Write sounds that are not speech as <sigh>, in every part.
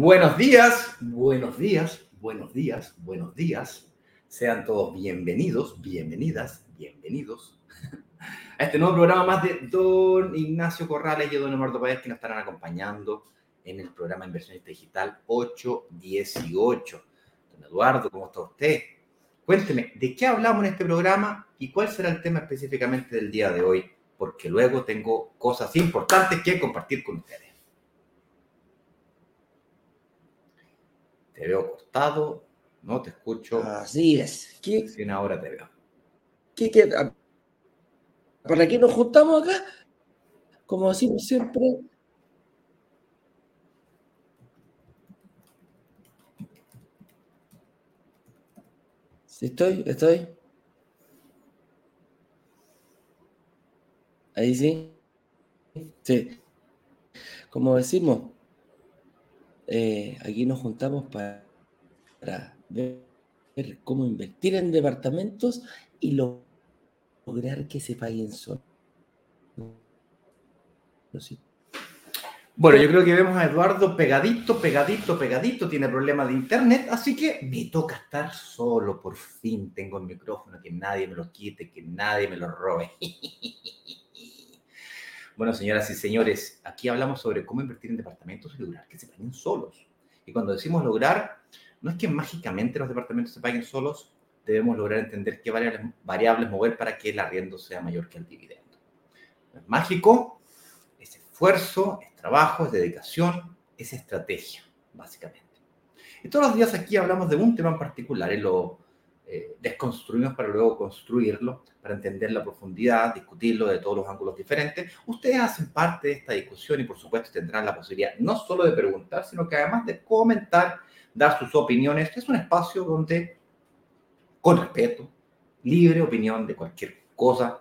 Buenos días, buenos días, buenos días, buenos días. Sean todos bienvenidos, bienvenidas, bienvenidos a este nuevo programa más de don Ignacio Corrales y don Eduardo Páez que nos estarán acompañando en el programa Inversionista Digital 818. Don Eduardo, ¿cómo está usted? Cuénteme, ¿de qué hablamos en este programa y cuál será el tema específicamente del día de hoy? Porque luego tengo cosas importantes que compartir con ustedes. Te veo cortado, no te escucho. Así es. ¿Qué, ahora te veo. ¿Qué, qué, ¿Para qué nos juntamos acá? Como decimos siempre. ¿Sí estoy? ¿Estoy? Ahí sí. Sí. Como decimos, eh, aquí nos juntamos para, ver, cómo invertir en departamentos y lograr que se paguen solos. Bueno, yo creo que vemos a Eduardo pegadito, pegadito, pegadito, tiene problemas de internet, así que me toca estar solo, por fin tengo el micrófono, que nadie me lo quite, que nadie me lo robe. <laughs> Bueno, señoras y señores, aquí hablamos sobre cómo invertir en departamentos y lograr que se paguen solos. Y cuando decimos lograr, no es que mágicamente los departamentos se paguen solos, debemos lograr entender qué variables, variables mover para que el arriendo sea mayor que el dividendo. es mágico, es esfuerzo, es trabajo, es dedicación, es estrategia, básicamente. Y todos los días aquí hablamos de un tema en particular, y lo eh, desconstruimos para luego construirlo para entender la profundidad, discutirlo de todos los ángulos diferentes. Ustedes hacen parte de esta discusión y por supuesto tendrán la posibilidad no solo de preguntar, sino que además de comentar, dar sus opiniones. Es un espacio donde, con respeto, libre opinión de cualquier cosa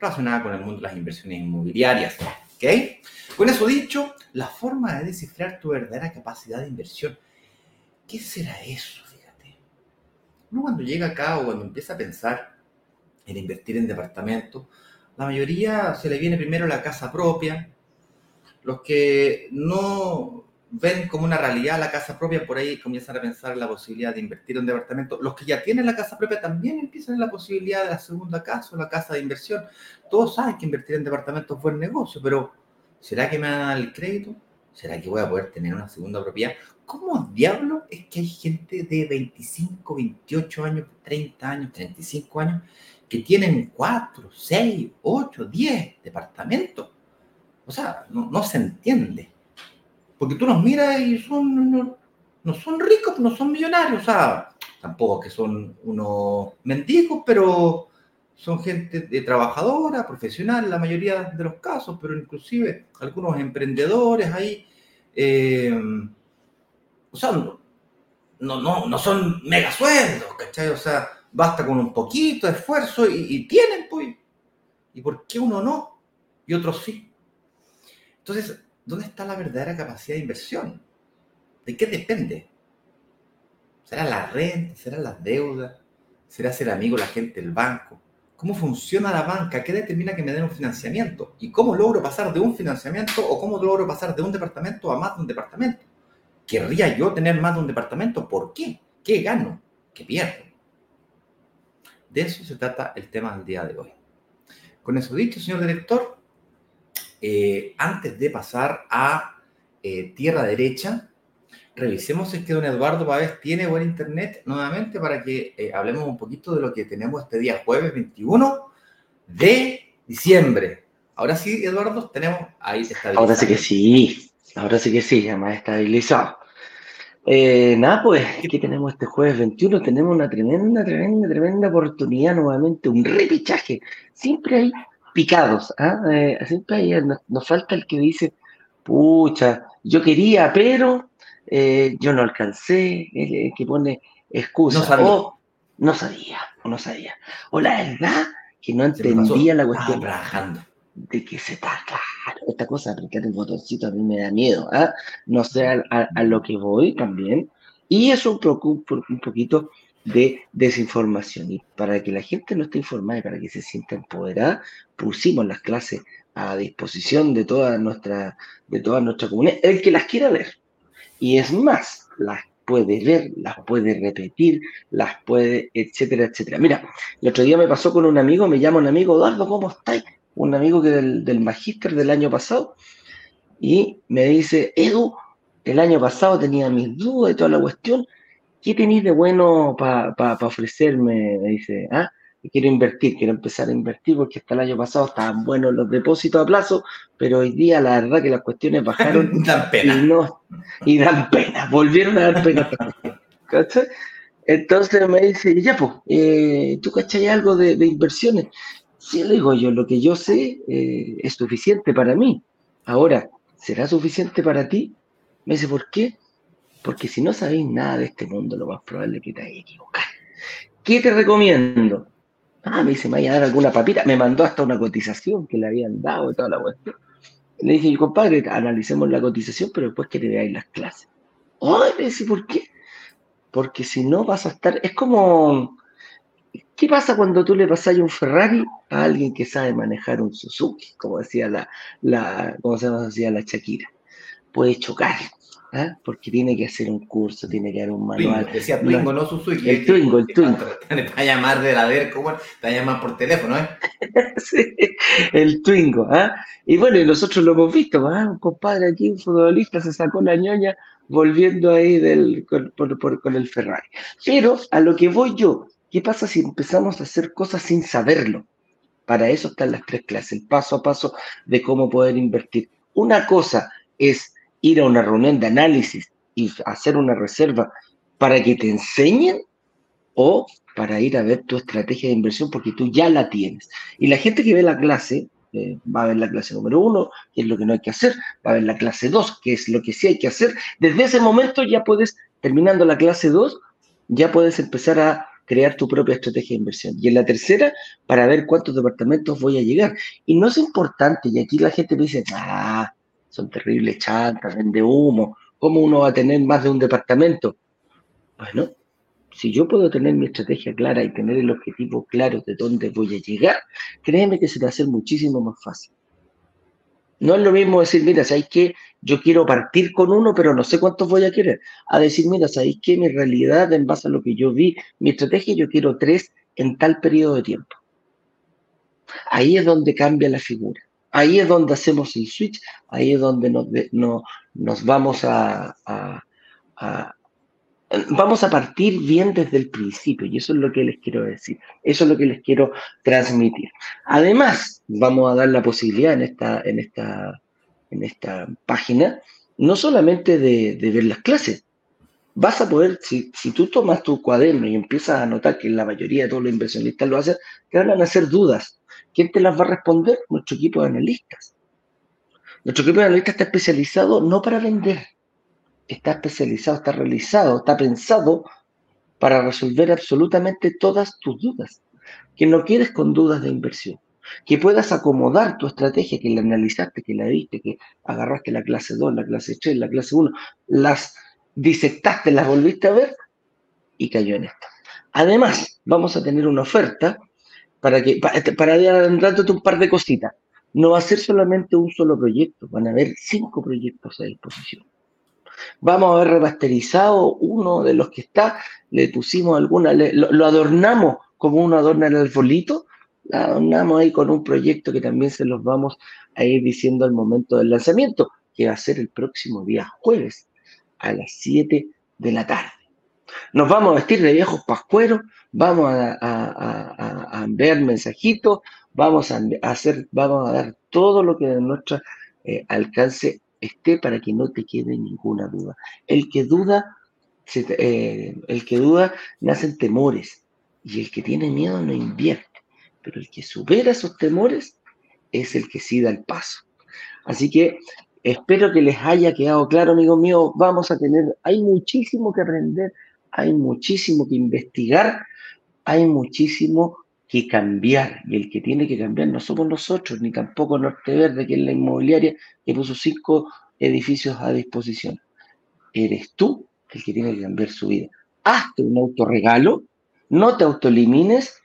relacionada con el mundo de las inversiones inmobiliarias. ¿Ok? Con eso dicho, la forma de descifrar tu verdadera capacidad de inversión. ¿Qué será eso? Cuando llega acá o cuando empieza a pensar en invertir en departamentos. La mayoría se le viene primero la casa propia. Los que no ven como una realidad la casa propia, por ahí comienzan a pensar en la posibilidad de invertir en departamento. Los que ya tienen la casa propia también empiezan en la posibilidad de la segunda casa o la casa de inversión. Todos saben que invertir en departamentos es buen negocio, pero ¿será que me dan el crédito? ¿Será que voy a poder tener una segunda propiedad? ¿Cómo diablo es que hay gente de 25, 28 años, 30 años, 35 años que tienen 4, 6, 8, 10 departamentos? O sea, no, se entiende. Porque tú los miras y son, no, no, son ricos, no son millonarios. O sea, tampoco que son unos mendigos, pero son gente de trabajadora, profesional, la mayoría de los casos, pero inclusive algunos emprendedores ahí. Eh, o sea, no, no, no son mega sueldos, ¿cachai? O sea, basta con un poquito de esfuerzo y, tienen, pues. ¿Y por qué uno no? Y otros sí. Entonces, ¿dónde está la verdadera capacidad de inversión? ¿De qué depende? ¿Será la renta? ¿Será las deudas? ¿Será ser amigo la gente del banco? ¿Cómo funciona la banca? ¿Qué determina que me den un financiamiento? ¿Y cómo logro pasar de un financiamiento o cómo logro pasar de un departamento a más de un departamento? ¿Querría yo tener más de un departamento? ¿Por qué? ¿Qué gano? ¿Qué pierdo? De eso se trata el tema del día de hoy. Con eso dicho, señor director, eh, antes de pasar a eh, tierra derecha, revisemos si es que don Eduardo Pávez tiene buen internet nuevamente para que eh, hablemos un poquito de lo que tenemos este día jueves 21 de diciembre. Ahora sí, Eduardo, tenemos ahí está. Ahora sí que sí. Ahora sí que sí, ya más estabilizado. Eh, nada, pues aquí tenemos este jueves 21, tenemos una tremenda, tremenda, tremenda oportunidad nuevamente, un repichaje. Siempre hay picados, ¿ah? eh, siempre hay, nos, falta el que dice, pucha, yo quería, pero eh, yo no alcancé, el, que pone excusa. No sabía. O no sabía, o no sabía. O la verdad que no entendía la cuestión. de que se está claro. Esta cosa de aplicar el botoncito a mí me da miedo. ¿ah? No sé a, lo que voy también. Y eso un, un poquito de desinformación. Y para que la gente no esté informada y para que se sienta empoderada, pusimos las clases a disposición de toda nuestra, de toda nuestra comunidad, el que las quiera ver. Y es más, las puede ver, las puede repetir, las puede, etcétera, etcétera. Mira, el otro día me pasó con un amigo, me llama un amigo, Eduardo, ¿cómo estáis? Un amigo que del, del magíster del año pasado, y me dice, Edu, el año pasado tenía mis dudas y toda la cuestión, ¿qué tenéis de bueno para ofrecerme? Me dice, ah, quiero invertir, quiero empezar a invertir porque hasta el año pasado estaban buenos los depósitos a plazo, pero hoy día la verdad que las cuestiones <laughs> bajaron y no y dan pena, volvieron a dar pena. ¿Cachai? Entonces me dice, ya pues, ¿tú cachai algo de, inversiones? Sí, le digo yo, lo que yo sé eh, es suficiente para mí. Ahora, ¿será suficiente para ti? Me dice, ¿por qué? Porque si no sabéis nada de este mundo, lo más probable es que te hayas equivocado. ¿Qué te recomiendo? Ah, me dice, me vaya a dar alguna papita. Me mandó hasta una cotización que le habían dado y toda la cuestión. Le dije, compadre, analicemos la cotización, pero después que te veáis las clases. Ay, me dice, ¿por qué? Porque si no vas a estar. Es como. ¿Qué pasa cuando tú le pasas un Ferrari a alguien que sabe manejar un Suzuki? Como decía la, la, como se decía la Shakira. Puede chocar. ¿Ah? porque tiene que hacer un curso, tiene que dar un manual. decía Twingo, no, Suzuki. El Twingo, el Twingo. <laughs> Te va a llamar de la ver, ¿cómo? Te va a llamar por teléfono, ¿eh? <laughs> sí, el Twingo. ¿ah? Y bueno, y nosotros lo hemos visto, ¿ah? un compadre aquí, un futbolista, se sacó la ñoña volviendo ahí del, con, con el Ferrari. Pero a lo que voy yo, ¿qué pasa si empezamos a hacer cosas sin saberlo? Para eso están las tres clases, el paso a paso de cómo poder invertir. Una cosa es ir a una reunión de análisis y hacer una reserva para que te enseñen o para ir a ver tu estrategia de inversión porque tú ya la tienes. Y la gente que ve la clase, eh, va a ver la clase número uno, que es lo que no hay que hacer, va a ver la clase dos, que es lo que sí hay que hacer. Desde ese momento ya puedes, terminando la clase dos, ya puedes empezar a crear tu propia estrategia de inversión. Y en la tercera, para ver cuántos departamentos voy a llegar. Y no es importante, y aquí la gente me dice, ah, son terribles chantas, vende humo. ¿Cómo uno va a tener más de un departamento? Bueno, si yo puedo tener mi estrategia clara y tener el objetivo claro de dónde voy a llegar, créeme que se va a hacer muchísimo más fácil. No es lo mismo decir, mira, ¿sabéis que Yo quiero partir con uno, pero no sé cuántos voy a querer. A decir, mira, ¿sabéis que Mi realidad, en base a lo que yo vi, mi estrategia, yo quiero tres en tal periodo de tiempo. Ahí es donde cambia la figura. Ahí es donde hacemos el switch, ahí es donde nos, nos vamos a, vamos a partir bien desde el principio, y eso es lo que les quiero decir, eso es lo que les quiero transmitir. Además, vamos a dar la posibilidad en esta, en esta, en esta página, no solamente de, ver las clases, vas a poder, si, si, tú tomas tu cuaderno y empiezas a notar que la mayoría de todos los inversionistas lo hacen, te van a hacer dudas. ¿Quién te las va a responder? Nuestro equipo de analistas. Nuestro equipo de analistas está especializado no para vender, está especializado, está realizado, está pensado para resolver absolutamente todas tus dudas. Que no quieres con dudas de inversión. Que puedas acomodar tu estrategia, que la analizaste, que la viste, que agarraste la clase 2, la clase 3, la clase 1, las disectaste, las volviste a ver y cayó en esto. Además, vamos a tener una oferta para que para, adelantarte un par de cositas. No va a ser solamente un solo proyecto, van a haber cinco proyectos a disposición. Vamos a haber remasterizado uno de los que está, le pusimos alguna, lo, adornamos como uno adorna el arbolito, lo adornamos ahí con un proyecto que también se los vamos a ir diciendo al momento del lanzamiento, que va a ser el próximo día jueves a las 7 de la tarde. Nos vamos a vestir de viejos pascueros, vamos a, enviar mensajitos, vamos a hacer, vamos a dar todo lo que de nuestro eh, alcance esté para que no te quede ninguna duda. El que duda, eh, el que duda nacen temores y el que tiene miedo no invierte, pero el que supera esos temores es el que sí da el paso. Así que espero que les haya quedado claro, amigos míos. Vamos a tener, hay muchísimo que aprender, hay muchísimo que investigar, hay muchísimo que cambiar. Y el que tiene que cambiar no somos nosotros, ni tampoco Norte Verde, que es la inmobiliaria que puso cinco edificios a disposición. Eres tú el que tiene que cambiar su vida. Hazte un autorregalo, no te autoelimines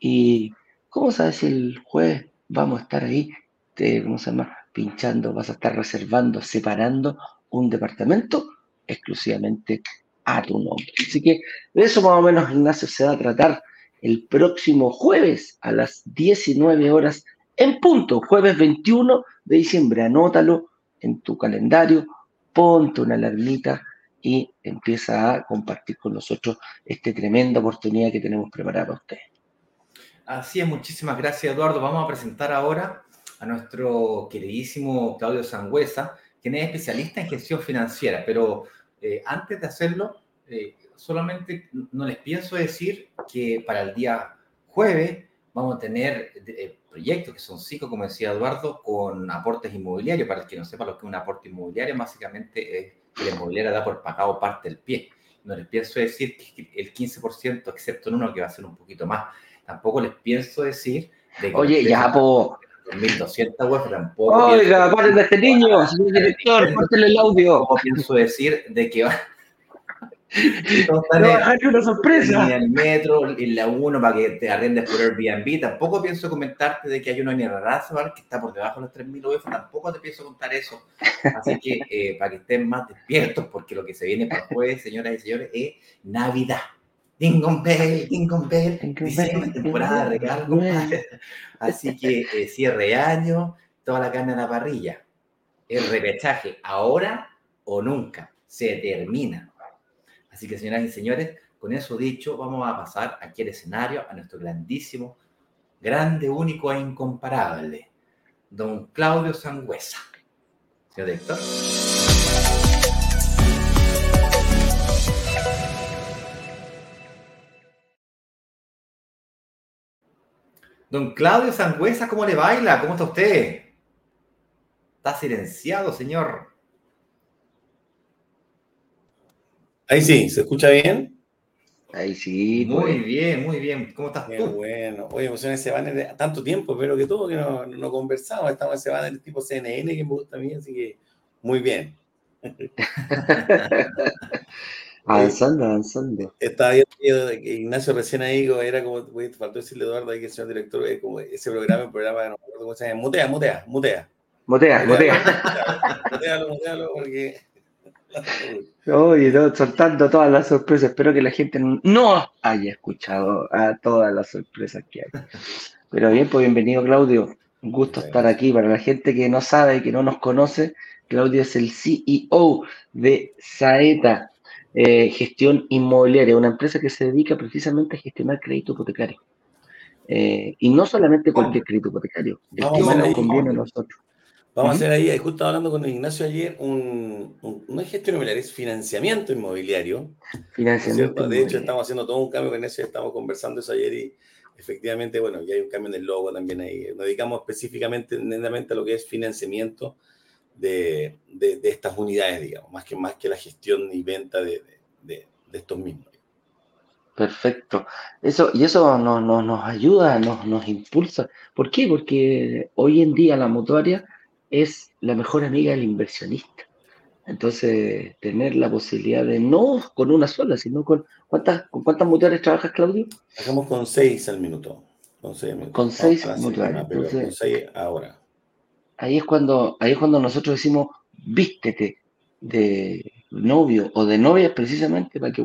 y, ¿cómo sabes el jueves vamos a estar ahí, te, ¿cómo se llama? Pinchando, vas a estar reservando, separando un departamento exclusivamente a tu nombre. Así que de eso más o menos, Ignacio, se va a tratar el próximo jueves a las 19 horas en punto, jueves 21 de diciembre. Anótalo en tu calendario, ponte una alarmita y empieza a compartir con nosotros esta tremenda oportunidad que tenemos preparada para ustedes. Así es, muchísimas gracias Eduardo. Vamos a presentar ahora a nuestro queridísimo Claudio Sangüesa, quien es especialista en gestión financiera, pero eh, antes de hacerlo, eh, solamente no les pienso decir que para el día jueves vamos a tener eh, proyectos que son cinco, como decía Eduardo, con aportes inmobiliarios. Para el que no sepa lo que es un aporte inmobiliario, básicamente es que la inmobiliaria da por pagado parte del pie. No les pienso decir que el 15%, excepto en uno que va a ser un poquito más. Tampoco les pienso decir de que Oye, ya, po. 1200 web, tampoco. Oiga, paren de este niño, señor director, el audio. Tampoco pienso decir de que va <laughs> no, hay una sorpresa. En el metro, en la 1 para que te arrendes por Airbnb. Tampoco pienso comentarte de que hay uno en Razabal que está por debajo de los 3.000 UF. Tampoco te pienso contar eso. Así que eh, para que estén más despiertos, porque lo que se viene para el jueves, señoras y señores, es Navidad. Dingon Bell, Dingon Bell, temporada de regalo. <laughs> Así que eh, cierre año, toda la carne en la parrilla. El repechaje, ahora o nunca, se termina Así que, señoras y señores, con eso dicho, vamos a pasar aquí al escenario a nuestro grandísimo, grande, único e incomparable, don Claudio Sangüesa. Señor director. Don Claudio Sangüesa, ¿cómo le baila? ¿Cómo está usted? Está silenciado, señor. Ahí sí, ¿se escucha bien? Ahí sí. Muy pues. bien, muy bien. ¿Cómo estás Qué tú? bueno. Oye, pues en ese banner de tanto tiempo, pero que todo que no, no conversamos. Estamos en ese banner tipo CNN que me gusta a mí, así que muy bien. <laughs> avanzando, avanzando. Estaba viendo que Ignacio recién ahí, era como, faltó decirle a Eduardo ahí que el señor director, es como ese programa, el programa, no me cómo se llama, mutea, mutea, mutea. Mutea, mutea. Mutealo, mutealo, porque <laughs> Oye, no, soltando todas las sorpresas. Espero que la gente no haya escuchado a todas las sorpresas que hay. Pero bien, pues bienvenido, Claudio. Un gusto estar aquí. Para la gente que no sabe y que no nos conoce, Claudio es el CEO de Saeta eh, Gestión Inmobiliaria, una empresa que se dedica precisamente a gestionar crédito hipotecario. Eh, y no solamente cualquier crédito hipotecario, el que nos conviene a nosotros. Vamos a hacer ahí, justo hablando con Ignacio ayer, un, una gestión inmobiliaria, es financiamiento inmobiliario. Financiamiento. De hecho, estamos haciendo todo un cambio con eso, estamos conversando eso ayer y efectivamente, bueno, ya hay un cambio en el logo también ahí. Nos dedicamos específicamente, netamente a lo que es financiamiento de, de, estas unidades, digamos, más que, más que la gestión y venta de, de estos mismos. Perfecto. Eso, y eso nos, nos, nos ayuda, nos, nos impulsa. ¿Por qué? Porque hoy en día la mutuaria es la mejor amiga del inversionista. Entonces, tener la posibilidad de no con una sola, sino con cuántas, con cuántas motores trabajas, Claudio? Trabajamos con seis al minuto. Con seis, con seis motores. con seis ahora. Ahí es cuando, ahí es cuando nosotros decimos, vístete de novio o de novia precisamente para que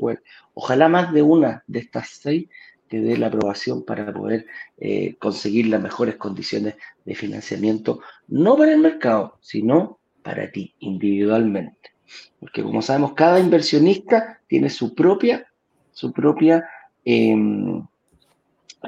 ojalá más de una de estas seis te dé la aprobación para poder eh, conseguir las mejores condiciones de financiamiento, no para el mercado, sino para ti individualmente. Porque como sabemos, cada inversionista tiene su propia, su propia, em,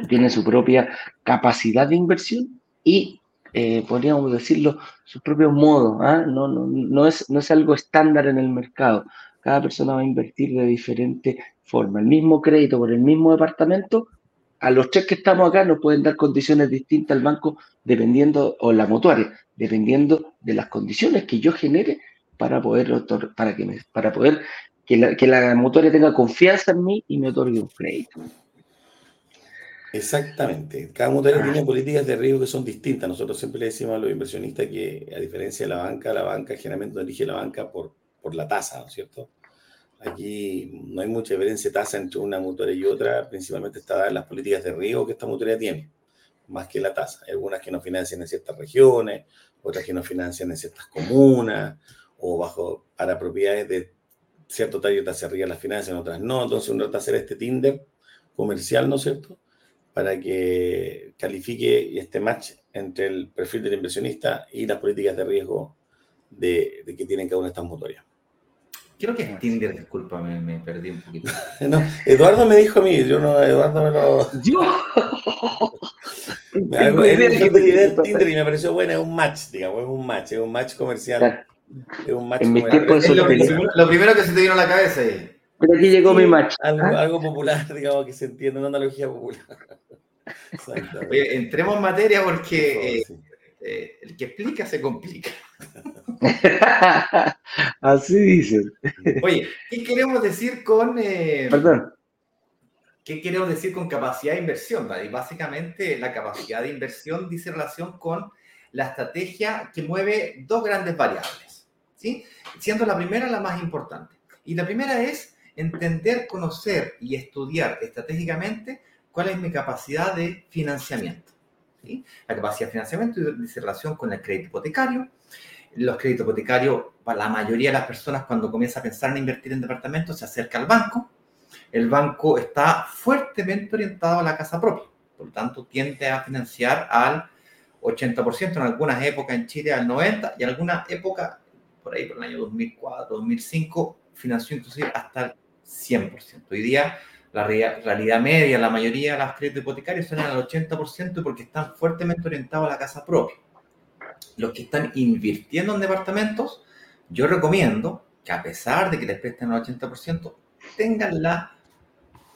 tiene su propia capacidad de inversión y eh, podríamos decirlo, su propio modo. ¿ah? No, no, no, es, no es algo estándar en el mercado. Cada persona va a invertir de diferente forma. El mismo crédito por el mismo departamento, a los tres que estamos acá nos pueden dar condiciones distintas al banco dependiendo, o la mutuaria, dependiendo de las condiciones que yo genere para poder, para que, para poder que la, que la mutuaria tenga confianza en mí y me otorgue un crédito. Exactamente. Cada mutuaria tiene políticas de riesgo que son distintas. Nosotros siempre le decimos a los inversionistas que, a diferencia de la banca, la banca generalmente elige la banca por, por la tasa, ¿no es cierto? Aquí no hay mucha diferencia de tasa entre una mutuaria y otra, principalmente está en las políticas de riesgo que esta mutuaria tiene, más que la tasa. Hay algunas que nos financian en ciertas regiones, otras que nos financian en ciertas comunas, o bajo para propiedades de cierto target hacia arriba las finanzas, en otras no. Entonces uno trata de hacer este Tinder comercial, ¿no es cierto? Para que califique este match entre el perfil del inversionista y las políticas de riesgo de, que tienen cada una de estas mutuarias. Creo que es Tinder, disculpa, me, perdí un poquito. <laughs> no, Eduardo me dijo a mí, yo no, Eduardo me lo. ¡Yo! <laughs> me <laughs> Tinder y me pareció buena, es un match, digamos, es un match, es un match comercial. Es un match comercial. lo, primero que se te vino a la cabeza ahí. Pero aquí llegó mi match. Algo, popular, <laughs> digamos, que se entiende, una analogía popular. <laughs> Oye, entremos en materia porque eh, eh, el que explica se complica. <laughs> Así dicen. Oye, ¿qué queremos decir con... Eh, Perdón. ¿Qué queremos decir con capacidad de inversión? Básicamente, la capacidad de inversión dice relación con la estrategia que mueve dos grandes variables, ¿sí? Siendo la primera la más importante. Y la primera es entender, conocer y estudiar estratégicamente cuál es mi capacidad de financiamiento. La capacidad de financiamiento dice relación con el crédito hipotecario. Los créditos hipotecarios, para la mayoría de las personas, cuando comienza a pensar en invertir en departamentos, se acerca al banco. El banco está fuertemente orientado a la casa propia, por lo tanto, tiende a financiar al 80%, en algunas épocas en Chile al 90% y en alguna época, por ahí por el año 2004, 2005, financió inclusive hasta el 100%. Hoy día la realidad media, la mayoría de los créditos hipotecarios son al 80% porque están fuertemente orientados a la casa propia. Los que están invirtiendo en departamentos, yo recomiendo que a pesar de que les presten al 80%, tengan la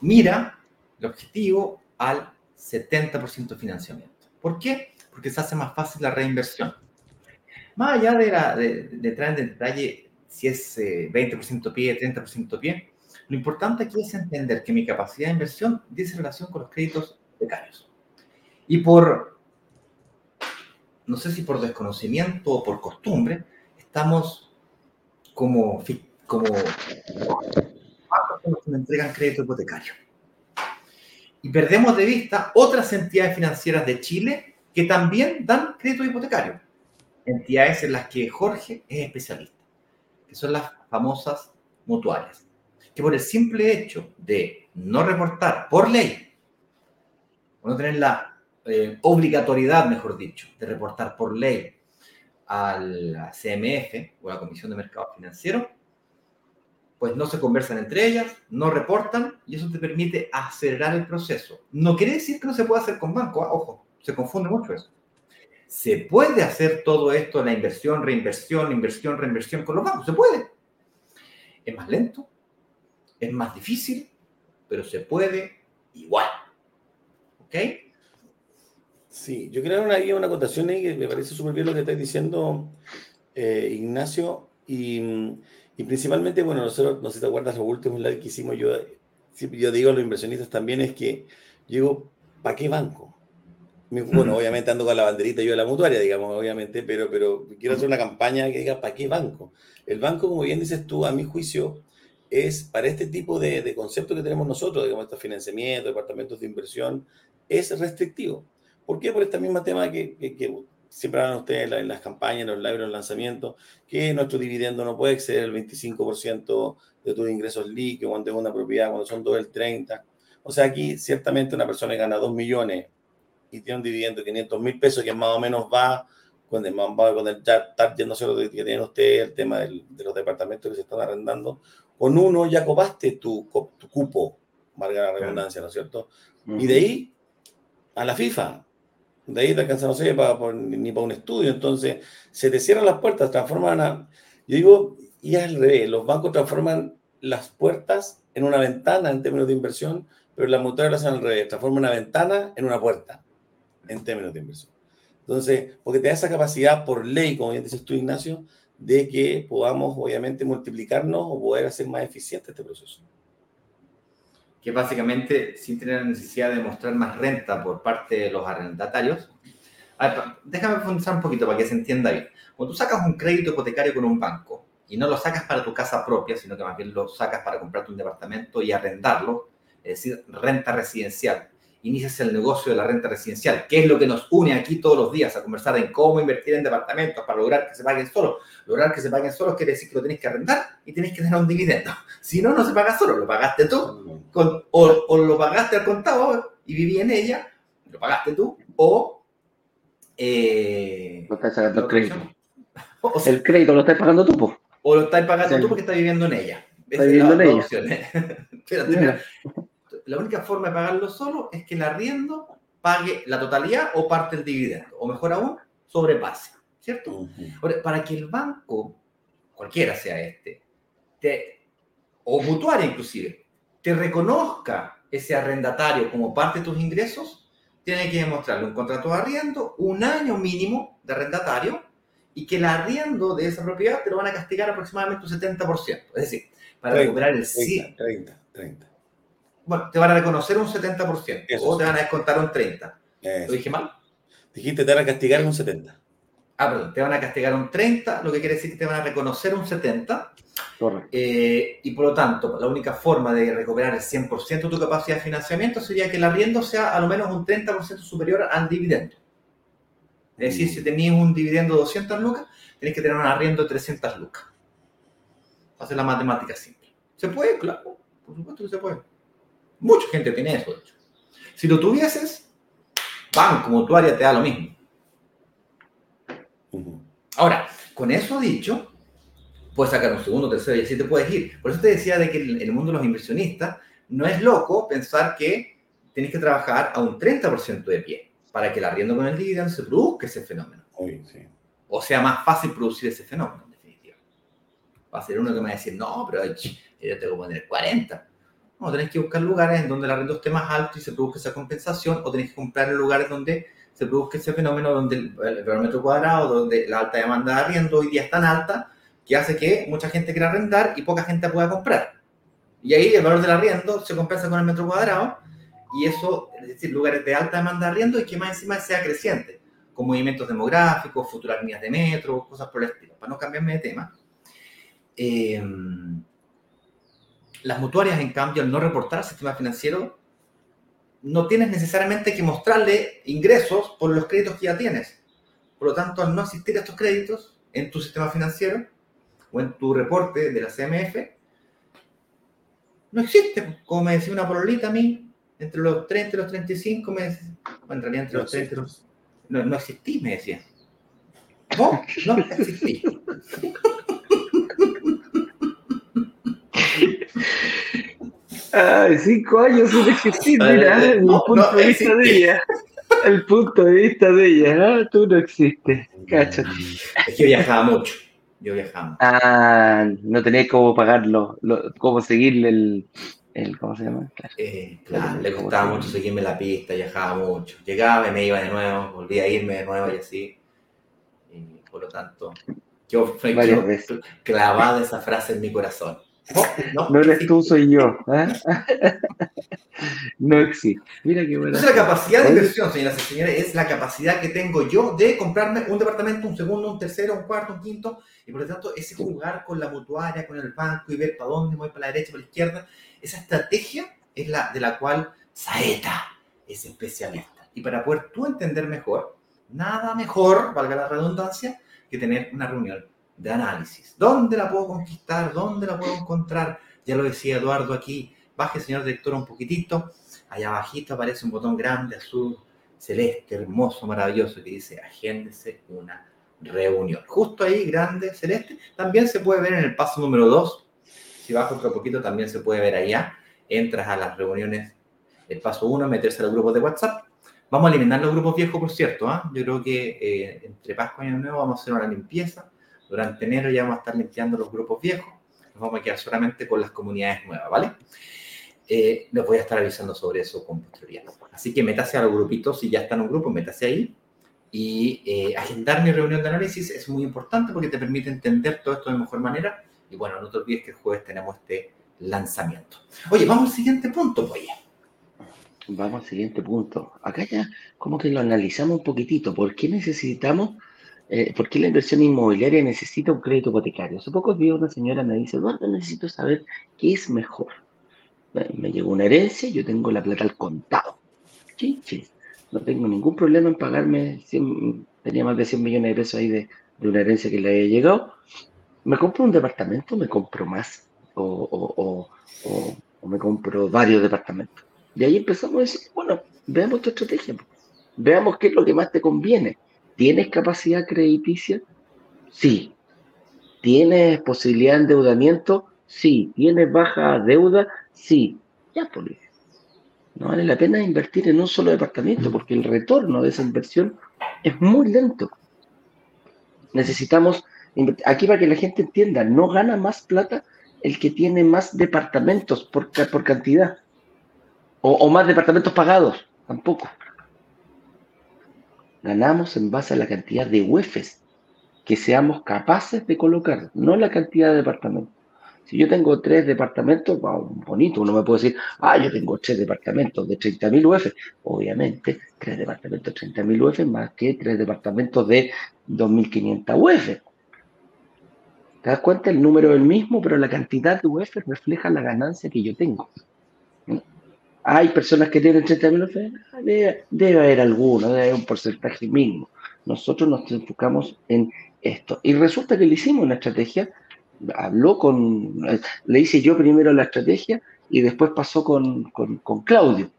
mira, el objetivo al 70% de financiamiento. ¿Por qué? Porque se hace más fácil la reinversión. Más allá de, la, de, de entrar en detalle si es 20% eh, pie, 30% pie, lo importante aquí es entender que mi capacidad de inversión dice relación con los créditos becarios. Y por, no sé si por desconocimiento o por costumbre, estamos como, como que me entregan crédito hipotecario. Y perdemos de vista otras entidades financieras de Chile que también dan crédito hipotecario. Entidades en las que Jorge es especialista, que son las famosas mutuales que por el simple hecho de no reportar por ley, o no tener la eh, obligatoriedad, mejor dicho, de reportar por ley a la CMF o a la Comisión de Mercado Financiero, pues no se conversan entre ellas, no reportan y eso te permite acelerar el proceso. No quiere decir que no se pueda hacer con banco, ¿ah? ojo, se confunde mucho eso. Se puede hacer todo esto, la inversión, reinversión, inversión, reinversión con los bancos, se puede. Es más lento, es más difícil, pero se puede igual. ¿Ok? Sí, yo creo una, una acotación ahí que me parece súper bien lo que estáis diciendo, eh, Ignacio, y, principalmente, bueno, nosotros, no sé si te acuerdas, los últimos live que hicimos, yo, yo digo a los inversionistas también, es que yo digo, ¿para qué banco? Bueno, obviamente ando con la banderita yo de la mutuaria, digamos, obviamente, pero, pero quiero hacer una campaña que diga, ¿para qué banco? El banco, como bien dices tú, a mi juicio, es para este tipo de, de conceptos que tenemos nosotros, digamos, estos financiamientos, departamentos de inversión, es restrictivo. ¿Por qué? Por este mismo tema que, que, siempre hablan ustedes en, las campañas, en los live, en los lanzamientos, que nuestro dividendo no puede exceder el 25% de tus ingresos líquidos cuando es una propiedad, cuando son dos el 30%. O sea, aquí ciertamente una persona que gana 2 millones y tiene un dividendo de 500 mil pesos que más o menos va con el, con el target, no sé lo que tiene usted, el tema del, de los departamentos que se están arrendando, con uno ya copaste tu, tu cupo, valga la redundancia, ¿no es cierto? Y de ahí a la FIFA. De ahí te alcanza, no sé, ni para un estudio. Entonces, se te cierran las puertas, transforman a... Yo digo, y es al revés, los bancos transforman las puertas en una ventana en términos de inversión, pero las mutuarias lo hacen al revés, transforman una ventana en una puerta en términos de inversión. Entonces, porque te da esa capacidad por ley, como ya dices tú, Ignacio, de que podamos obviamente multiplicarnos o poder hacer más eficiente este proceso. Que básicamente, sin tener la necesidad de mostrar más renta por parte de los arrendatarios, déjame profundizar un poquito para que se entienda bien. Cuando tú sacas un crédito hipotecario con un banco y no lo sacas para tu casa propia, sino que más bien lo sacas para comprarte un departamento y arrendarlo, es decir, renta residencial, inicias el negocio de la renta residencial, que es lo que nos une aquí todos los días a conversar en cómo invertir en departamentos para lograr que se paguen solos. Lograr que se paguen solos quiere decir que lo tienes que arrendar y tienes que tener un dividendo. <laughs> Si no, no se paga solo, lo pagaste tú, con, o, lo pagaste al contado y viví en ella, lo pagaste tú, o... Eh, estás sacando el crédito. <laughs> el crédito lo estás pagando tú, O lo estás pagando tú porque estás viviendo en ella. Estás viviendo en ella. <laughs> Espérate, mira la única forma de pagarlo solo es que el arriendo pague la totalidad o parte del dividendo, o mejor aún, sobrepase, ¿cierto? para que el banco, cualquiera sea este, o mutuaria inclusive, te reconozca ese arrendatario como parte de tus ingresos, tiene que demostrarle un contrato de arriendo, un año mínimo de arrendatario, y que el arriendo de esa propiedad te lo van a castigar aproximadamente un 70%. Es decir, para recuperar el 100. 30, 30 bueno, te van a reconocer un 70% o te van a descontar un 30%. ¿Lo dije mal? Dijiste te van a castigar un 70%. Ah, perdón, te van a castigar un 30%, lo que quiere decir que te van a reconocer un 70%. Eh, y por lo tanto, la única forma de recuperar el 100% de tu capacidad de financiamiento sería que el arriendo sea a lo menos un 30% superior al dividendo. Es decir, si tenías un dividendo de 200 lucas, tenés que tener un arriendo de 300 lucas. Hacer la matemática simple. ¿Se puede? Claro, por supuesto que se puede. Mucha gente tiene eso, de hecho. Si lo tuvieses, banco, mutuaria, te da lo mismo. Ahora, con eso dicho, puedes sacar un segundo, tercero y así te puedes ir. Por eso te decía de que en el mundo de los inversionistas no es loco pensar que tienes que trabajar a un 30% de pie para que el arriendo con el dividendo se produzca ese fenómeno. O sea, más fácil producir ese fenómeno, en definitiva. Va a ser uno que me va a decir, no, pero yo tengo que poner 40 o tenés que buscar lugares en donde el arriendo esté más alto y se produzca esa compensación, o tenés que comprar en lugares donde se produzca ese fenómeno, donde el, el metro cuadrado, donde la alta demanda de arriendo hoy día es tan alta que hace que mucha gente quiera arrendar y poca gente pueda comprar. Y ahí el valor del arriendo se compensa con el metro cuadrado, y eso, es decir, lugares de alta demanda de arriendo y que más encima sea creciente, con movimientos demográficos, futuras líneas de metro, cosas por el estilo. Para no cambiarme de tema. Eh, las mutuarias, en cambio, al no reportar al sistema financiero, no tienes necesariamente que mostrarle ingresos por los créditos que ya tienes. Por lo tanto, al no existir estos créditos en tu sistema financiero o en tu reporte de la CMF, no existe. Como me decía una pololita a mí, entre los 30 y los 35, me decía, en realidad entre los 30 y los... No, no existí, me decía. ¿Vos? No existí. <laughs> Ay, cinco años sin existir, mira, el punto de vista de ella. El punto de vista de ella, ¿eh? tú no existes, cáchate. Es que yo viajaba mucho, yo viajaba. Ah, no tenías cómo pagarlo, cómo seguirle el, el, ¿cómo se llama? Eh, claro, le gustaba mucho seguirme la pista, viajaba mucho. Llegaba y me iba de nuevo, volvía a irme de nuevo y así. Y por lo tanto, yo fui clavada esa frase en mi corazón. No, eres tú, soy yo. ¿eh? <laughs> no existe. Mira qué buena. Entonces, la capacidad de inversión, señoras y señores, es la capacidad que tengo yo de comprarme un departamento, un segundo, un tercero, un cuarto, un quinto, y por lo tanto, ese jugar con la mutuaria, con el banco y ver para dónde voy, para la derecha, para la izquierda, esa estrategia es la de la cual Saeta es especialista. Y para poder tú entender mejor, nada mejor, valga la redundancia, que tener una reunión de análisis. ¿Dónde la puedo conquistar? ¿Dónde la puedo encontrar? Ya lo decía Eduardo aquí. Baje, señor director, un poquitito. Allá abajito aparece un botón grande, azul, celeste, hermoso, maravilloso, que dice agéndese una reunión. Justo ahí, grande, celeste. También se puede ver en el paso número 2. Si bajo otro poquito, también se puede ver allá. Entras a las reuniones. El paso 1, meterse a los grupos de WhatsApp. Vamos a eliminar los grupos viejos, por cierto. ¿ah? Yo creo que eh, entre Pascua y Año Nuevo vamos a hacer una limpieza durante enero ya vamos a estar limpiando los grupos viejos. Nos vamos a quedar solamente con las comunidades nuevas, ¿vale? Eh, voy a estar avisando sobre eso con posterioridad. Así que métase a los grupitos, si ya está en un grupo, métase ahí. Y eh, agendar mi reunión de análisis es muy importante porque te permite entender todo esto de mejor manera. Y bueno, no te olvides que el jueves tenemos este lanzamiento. Oye, vamos al siguiente punto, pues. Vamos al siguiente punto. Acá ya como que lo analizamos un poquitito. ¿Por qué necesitamos eh, ¿por qué la inversión inmobiliaria necesita un crédito hipotecario? Hace poco vi una señora me dice, Eduardo, necesito saber qué es mejor. Me llegó una herencia, yo tengo la plata al contado. No tengo ningún problema en pagarme, tenía más de 100 millones de pesos ahí de, una herencia que le había llegado. Me compro un departamento, me compro más. O, me compro varios departamentos. Y ahí empezamos a decir, bueno, veamos tu estrategia. Veamos qué es lo que más te conviene. ¿Tienes capacidad crediticia? Sí. ¿Tienes posibilidad de endeudamiento? Sí. ¿Tienes baja deuda? Sí. Ya, pues. No vale la pena invertir en un solo departamento porque el retorno de esa inversión es muy lento. Necesitamos, aquí para que la gente entienda, no gana más plata el que tiene más departamentos por, por cantidad. O, o más departamentos pagados, tampoco ganamos en base a la cantidad de UEFs que seamos capaces de colocar, no la cantidad de departamentos. Si yo tengo tres departamentos, bonito, uno me puede decir, ah, yo tengo tres departamentos de 30.000 UF. Obviamente, tres departamentos de 30.000 UF más que tres departamentos de 2.500 UF. ¿Te das cuenta? El número es el mismo, pero la cantidad de UF refleja la ganancia que yo tengo. Hay personas que tienen 30.000 UF, debe, debe haber alguno, debe haber un porcentaje mínimo. Nosotros nos enfocamos en esto. Y resulta que le hicimos una estrategia, habló con, le hice yo primero la estrategia y después pasó con, Claudio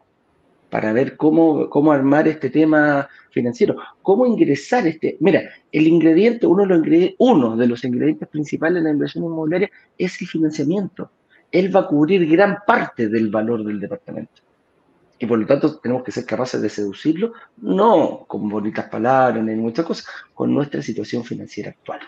para ver cómo, cómo armar este tema financiero, cómo ingresar este. Mira, el ingrediente, uno de los ingredientes, uno de los ingredientes principales en la inversión inmobiliaria es el financiamiento él va a cubrir gran parte del valor del departamento. Y por lo tanto tenemos que ser capaces de seducirlo, no con bonitas palabras ni muchas cosas, con nuestra situación financiera actual.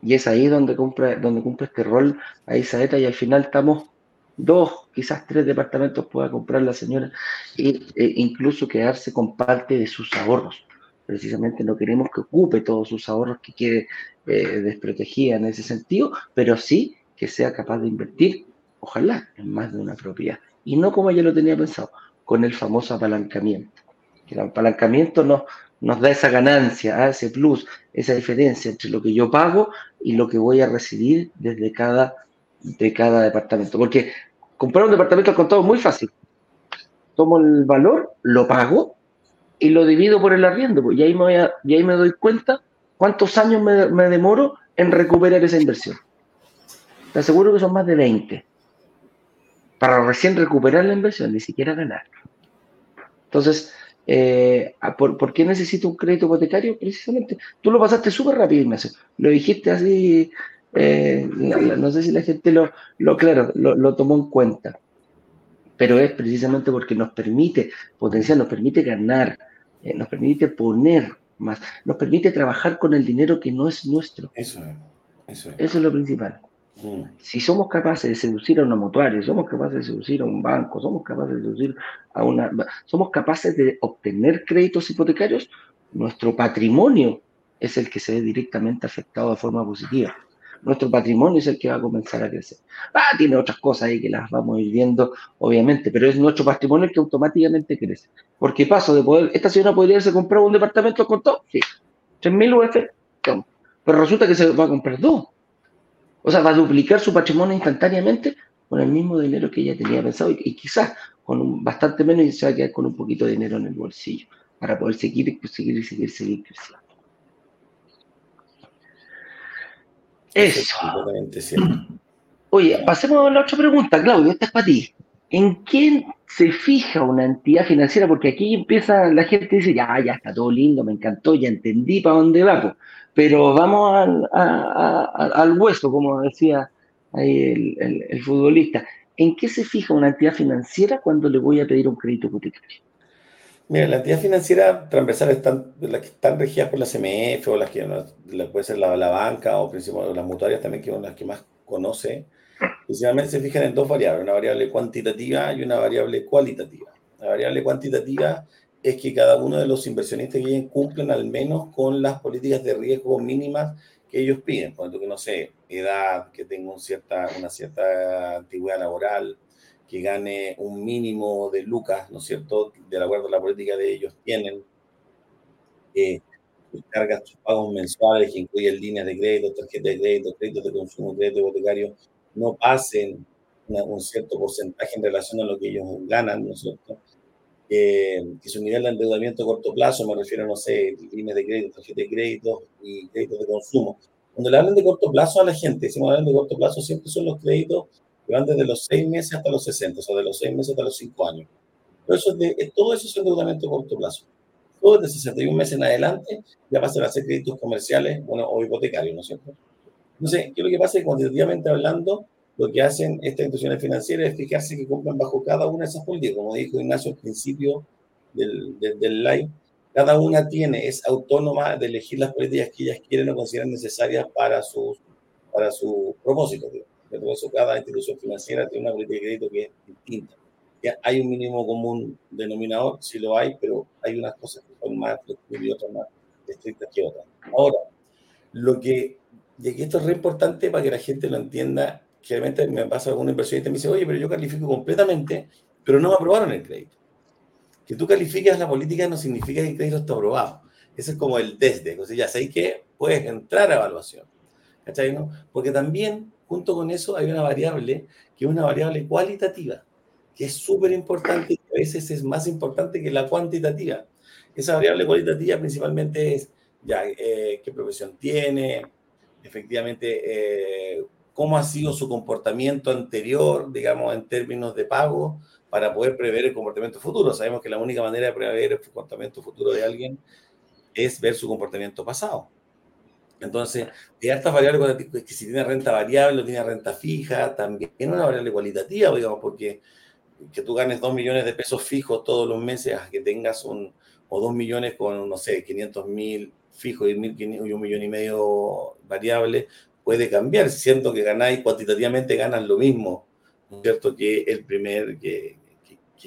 Y es ahí donde cumple, donde cumple este rol ahí Saeta y al final estamos dos, quizás tres departamentos pueda comprar la señora e, incluso quedarse con parte de sus ahorros. Precisamente no queremos que ocupe todos sus ahorros, que quede eh, desprotegida en ese sentido, pero sí que sea capaz de invertir, ojalá, en más de una propiedad. Y no como ella lo tenía pensado, con el famoso apalancamiento. Que el apalancamiento nos, nos da esa ganancia, ¿ah? ese plus, esa diferencia entre lo que yo pago y lo que voy a recibir desde cada, de cada departamento. Porque comprar un departamento al contado es muy fácil. Tomo el valor, lo pago y lo divido por el arriendo. Pues, y, ahí me y ahí me doy cuenta cuántos años me demoro en recuperar esa inversión. Te aseguro que son más de 20. Para recién recuperar la inversión, ni siquiera ganar. Entonces, eh, ¿por, qué necesito un crédito hipotecario? Precisamente, tú lo pasaste súper rápido, Ignacio. Lo dijiste así, eh, no, sé si la gente lo, lo claro, lo, tomó en cuenta. Pero es precisamente porque nos permite potenciar, nos permite ganar, eh, nos permite poner más, nos permite trabajar con el dinero que no es nuestro. Eso, eso, eso es lo principal. Si somos capaces de seducir a una mutuaria, somos capaces de seducir a un banco, somos capaces de seducir a una... Somos capaces de obtener créditos hipotecarios, nuestro patrimonio es el que se ve directamente afectado de forma positiva. Nuestro patrimonio es el que va a comenzar a crecer. Ah, tiene otras cosas ahí que las vamos a ir viendo, obviamente, pero es nuestro patrimonio el que automáticamente crece. Porque paso de poder, esta señora podría haberse comprado un departamento con todo, sí, 3.000 UF, pero resulta que se va a comprar dos o sea, va a duplicar su patrimonio instantáneamente con el mismo dinero que ella tenía pensado y, quizás con bastante menos y se va a quedar con un poquito de dinero en el bolsillo para poder seguir, seguir, seguir, seguir creciendo. Eso. Oye, pasemos a la otra pregunta, Claudio, esta es para ti. ¿En quién se fija una entidad financiera? Porque aquí empieza la gente dice, ya, ya está todo lindo, me encantó, ya entendí para dónde va. Pero vamos al, hueso, como decía ahí el, futbolista. ¿En qué se fija una entidad financiera cuando le voy a pedir un crédito hipotecario? Mira, la entidad financiera transversal están, las que están regidas por la CMF o las que puede ser la, banca o principalmente las mutuarias también, que son las que más conoce, principalmente se fijan en dos variables, una variable cuantitativa y una variable cualitativa. La variable cuantitativa es que cada uno de los inversionistas que cumplen al menos con las políticas de riesgo mínimas que ellos piden. Por ejemplo, que no sé, edad, que tenga un cierta, una cierta antigüedad laboral, que gane un mínimo de lucas, ¿no es cierto?, de acuerdo a la política de ellos tienen, que cargan sus pagos mensuales, que incluyen líneas de crédito, tarjetas de crédito, créditos de consumo, crédito hipotecario, no pasen un cierto porcentaje en relación a lo que ellos ganan, ¿no es cierto? Que su nivel de endeudamiento a corto plazo, me refiero, no sé, líneas de crédito, tarjetas de crédito y créditos de consumo. Cuando le hablan de corto plazo a la gente, si me hablan de corto plazo, siempre son los créditos que van desde los 6 meses hasta los 60, o sea, de los 6 meses hasta los 5 años. Pero eso de, todo eso es endeudamiento a corto plazo. Todo desde 61 meses en adelante ya pasan a ser créditos comerciales bueno, o hipotecarios, ¿no es cierto? Entonces, ¿qué es lo que pasa? Es que cuantitativamente hablando, lo que hacen estas instituciones financieras es fijarse que cumplan bajo cada una de esas políticas. Como dijo Ignacio al principio del, del, live, cada una tiene, es autónoma de elegir las políticas que ellas quieren o consideran necesarias para sus para su propósito. Por eso cada institución financiera tiene una política de crédito que es distinta. Ya hay un mínimo común denominador, sí lo hay, pero hay unas cosas que son más y otras más estrictas que otras. Ahora, lo que, y aquí esto es re importante para que la gente lo entienda generalmente me pasa algún inversionista y me dice, oye, pero yo califico completamente, pero no me aprobaron el crédito. Que tú calificas la política no significa que el crédito está aprobado. Ese es como el test de, o sea, ya sé que puedes entrar a evaluación. ¿Cachai? No? Porque también, junto con eso, hay una variable que es una variable cualitativa, que es súper importante y a veces es más importante que la cuantitativa. Esa variable cualitativa principalmente es ya, eh, qué profesión tiene, efectivamente, eh, cómo ha sido su comportamiento anterior, digamos, en términos de pago, para poder prever el comportamiento futuro. Sabemos que la única manera de prever el comportamiento futuro de alguien es ver su comportamiento pasado. Entonces, hay estas variables que si tiene renta variable o tiene renta fija, también es una variable cualitativa, digamos, porque que tú ganes 2 millones de pesos fijos todos los meses que tengas un, o 2 millones con, no sé, 500 mil fijos y, y un millón y medio variable, puede cambiar, siendo que ganáis cuantitativamente ganan lo mismo, cierto?, que el primer, que,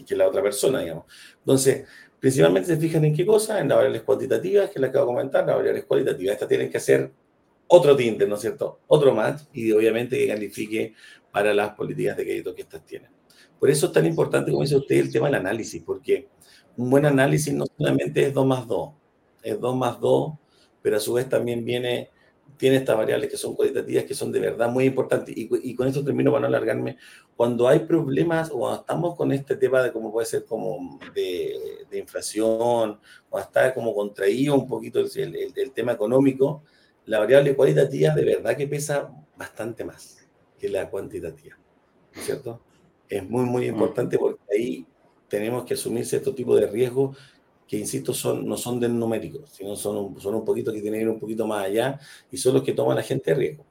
que, la otra persona, digamos. Entonces, principalmente se fijan en qué cosa, en las variables cuantitativas, que les acabo de comentar, las variables cualitativas. Estas tienen que hacer otro tinte, ¿no es cierto? Otro match y obviamente que califique para las políticas de crédito que estas tienen. Por eso es tan importante, como dice usted, el tema del análisis, porque un buen análisis no solamente es 2 más 2, es 2 más 2, pero a su vez también viene tiene estas variables que son cualitativas, que son de verdad muy importantes. Y, con esto termino para no alargarme. Cuando hay problemas o cuando estamos con este tema de cómo puede ser como de, inflación, o está como contraído un poquito el, tema económico, la variable cualitativa de verdad que pesa bastante más que la cuantitativa. ¿No es cierto? Es muy, muy mm. importante porque ahí tenemos que asumir cierto tipo de riesgo que insisto, son, no son del numérico, sino son un, son un poquito que tienen que ir un poquito más allá y son los que toman la gente de riesgo,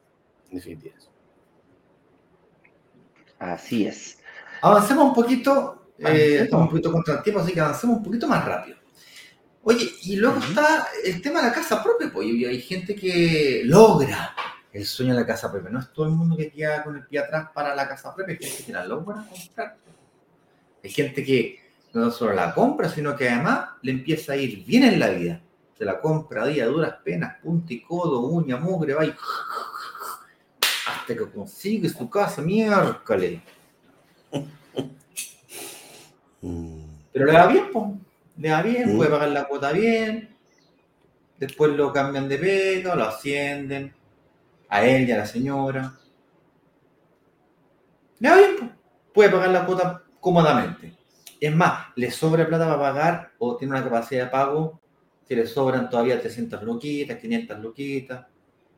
en definitiva. Así es. Avancemos un poquito, eh, estamos un poquito contra el tiempo, así que avancemos un poquito más rápido. Oye, y luego está el tema de la casa propia, pues hay gente que logra el sueño de la casa propia. No es todo el mundo que queda con el pie atrás para la casa propia, hay gente que la logra comprar. Hay gente que no solo la compra, sino que además le empieza a ir bien en la vida. Se la compra día, duras penas, punta y codo, uña, mugre, va y hasta que consigue su casa, miércoles. Pero le va bien, le va bien, puede pagar la cuota bien, después lo cambian de pega, lo ascienden, a él y a la señora. Le va bien, puede pagar la cuota cómodamente. Es más, le sobra plata para pagar o tiene una capacidad de pago que le sobran todavía 300 luquitas, 500 luquitas,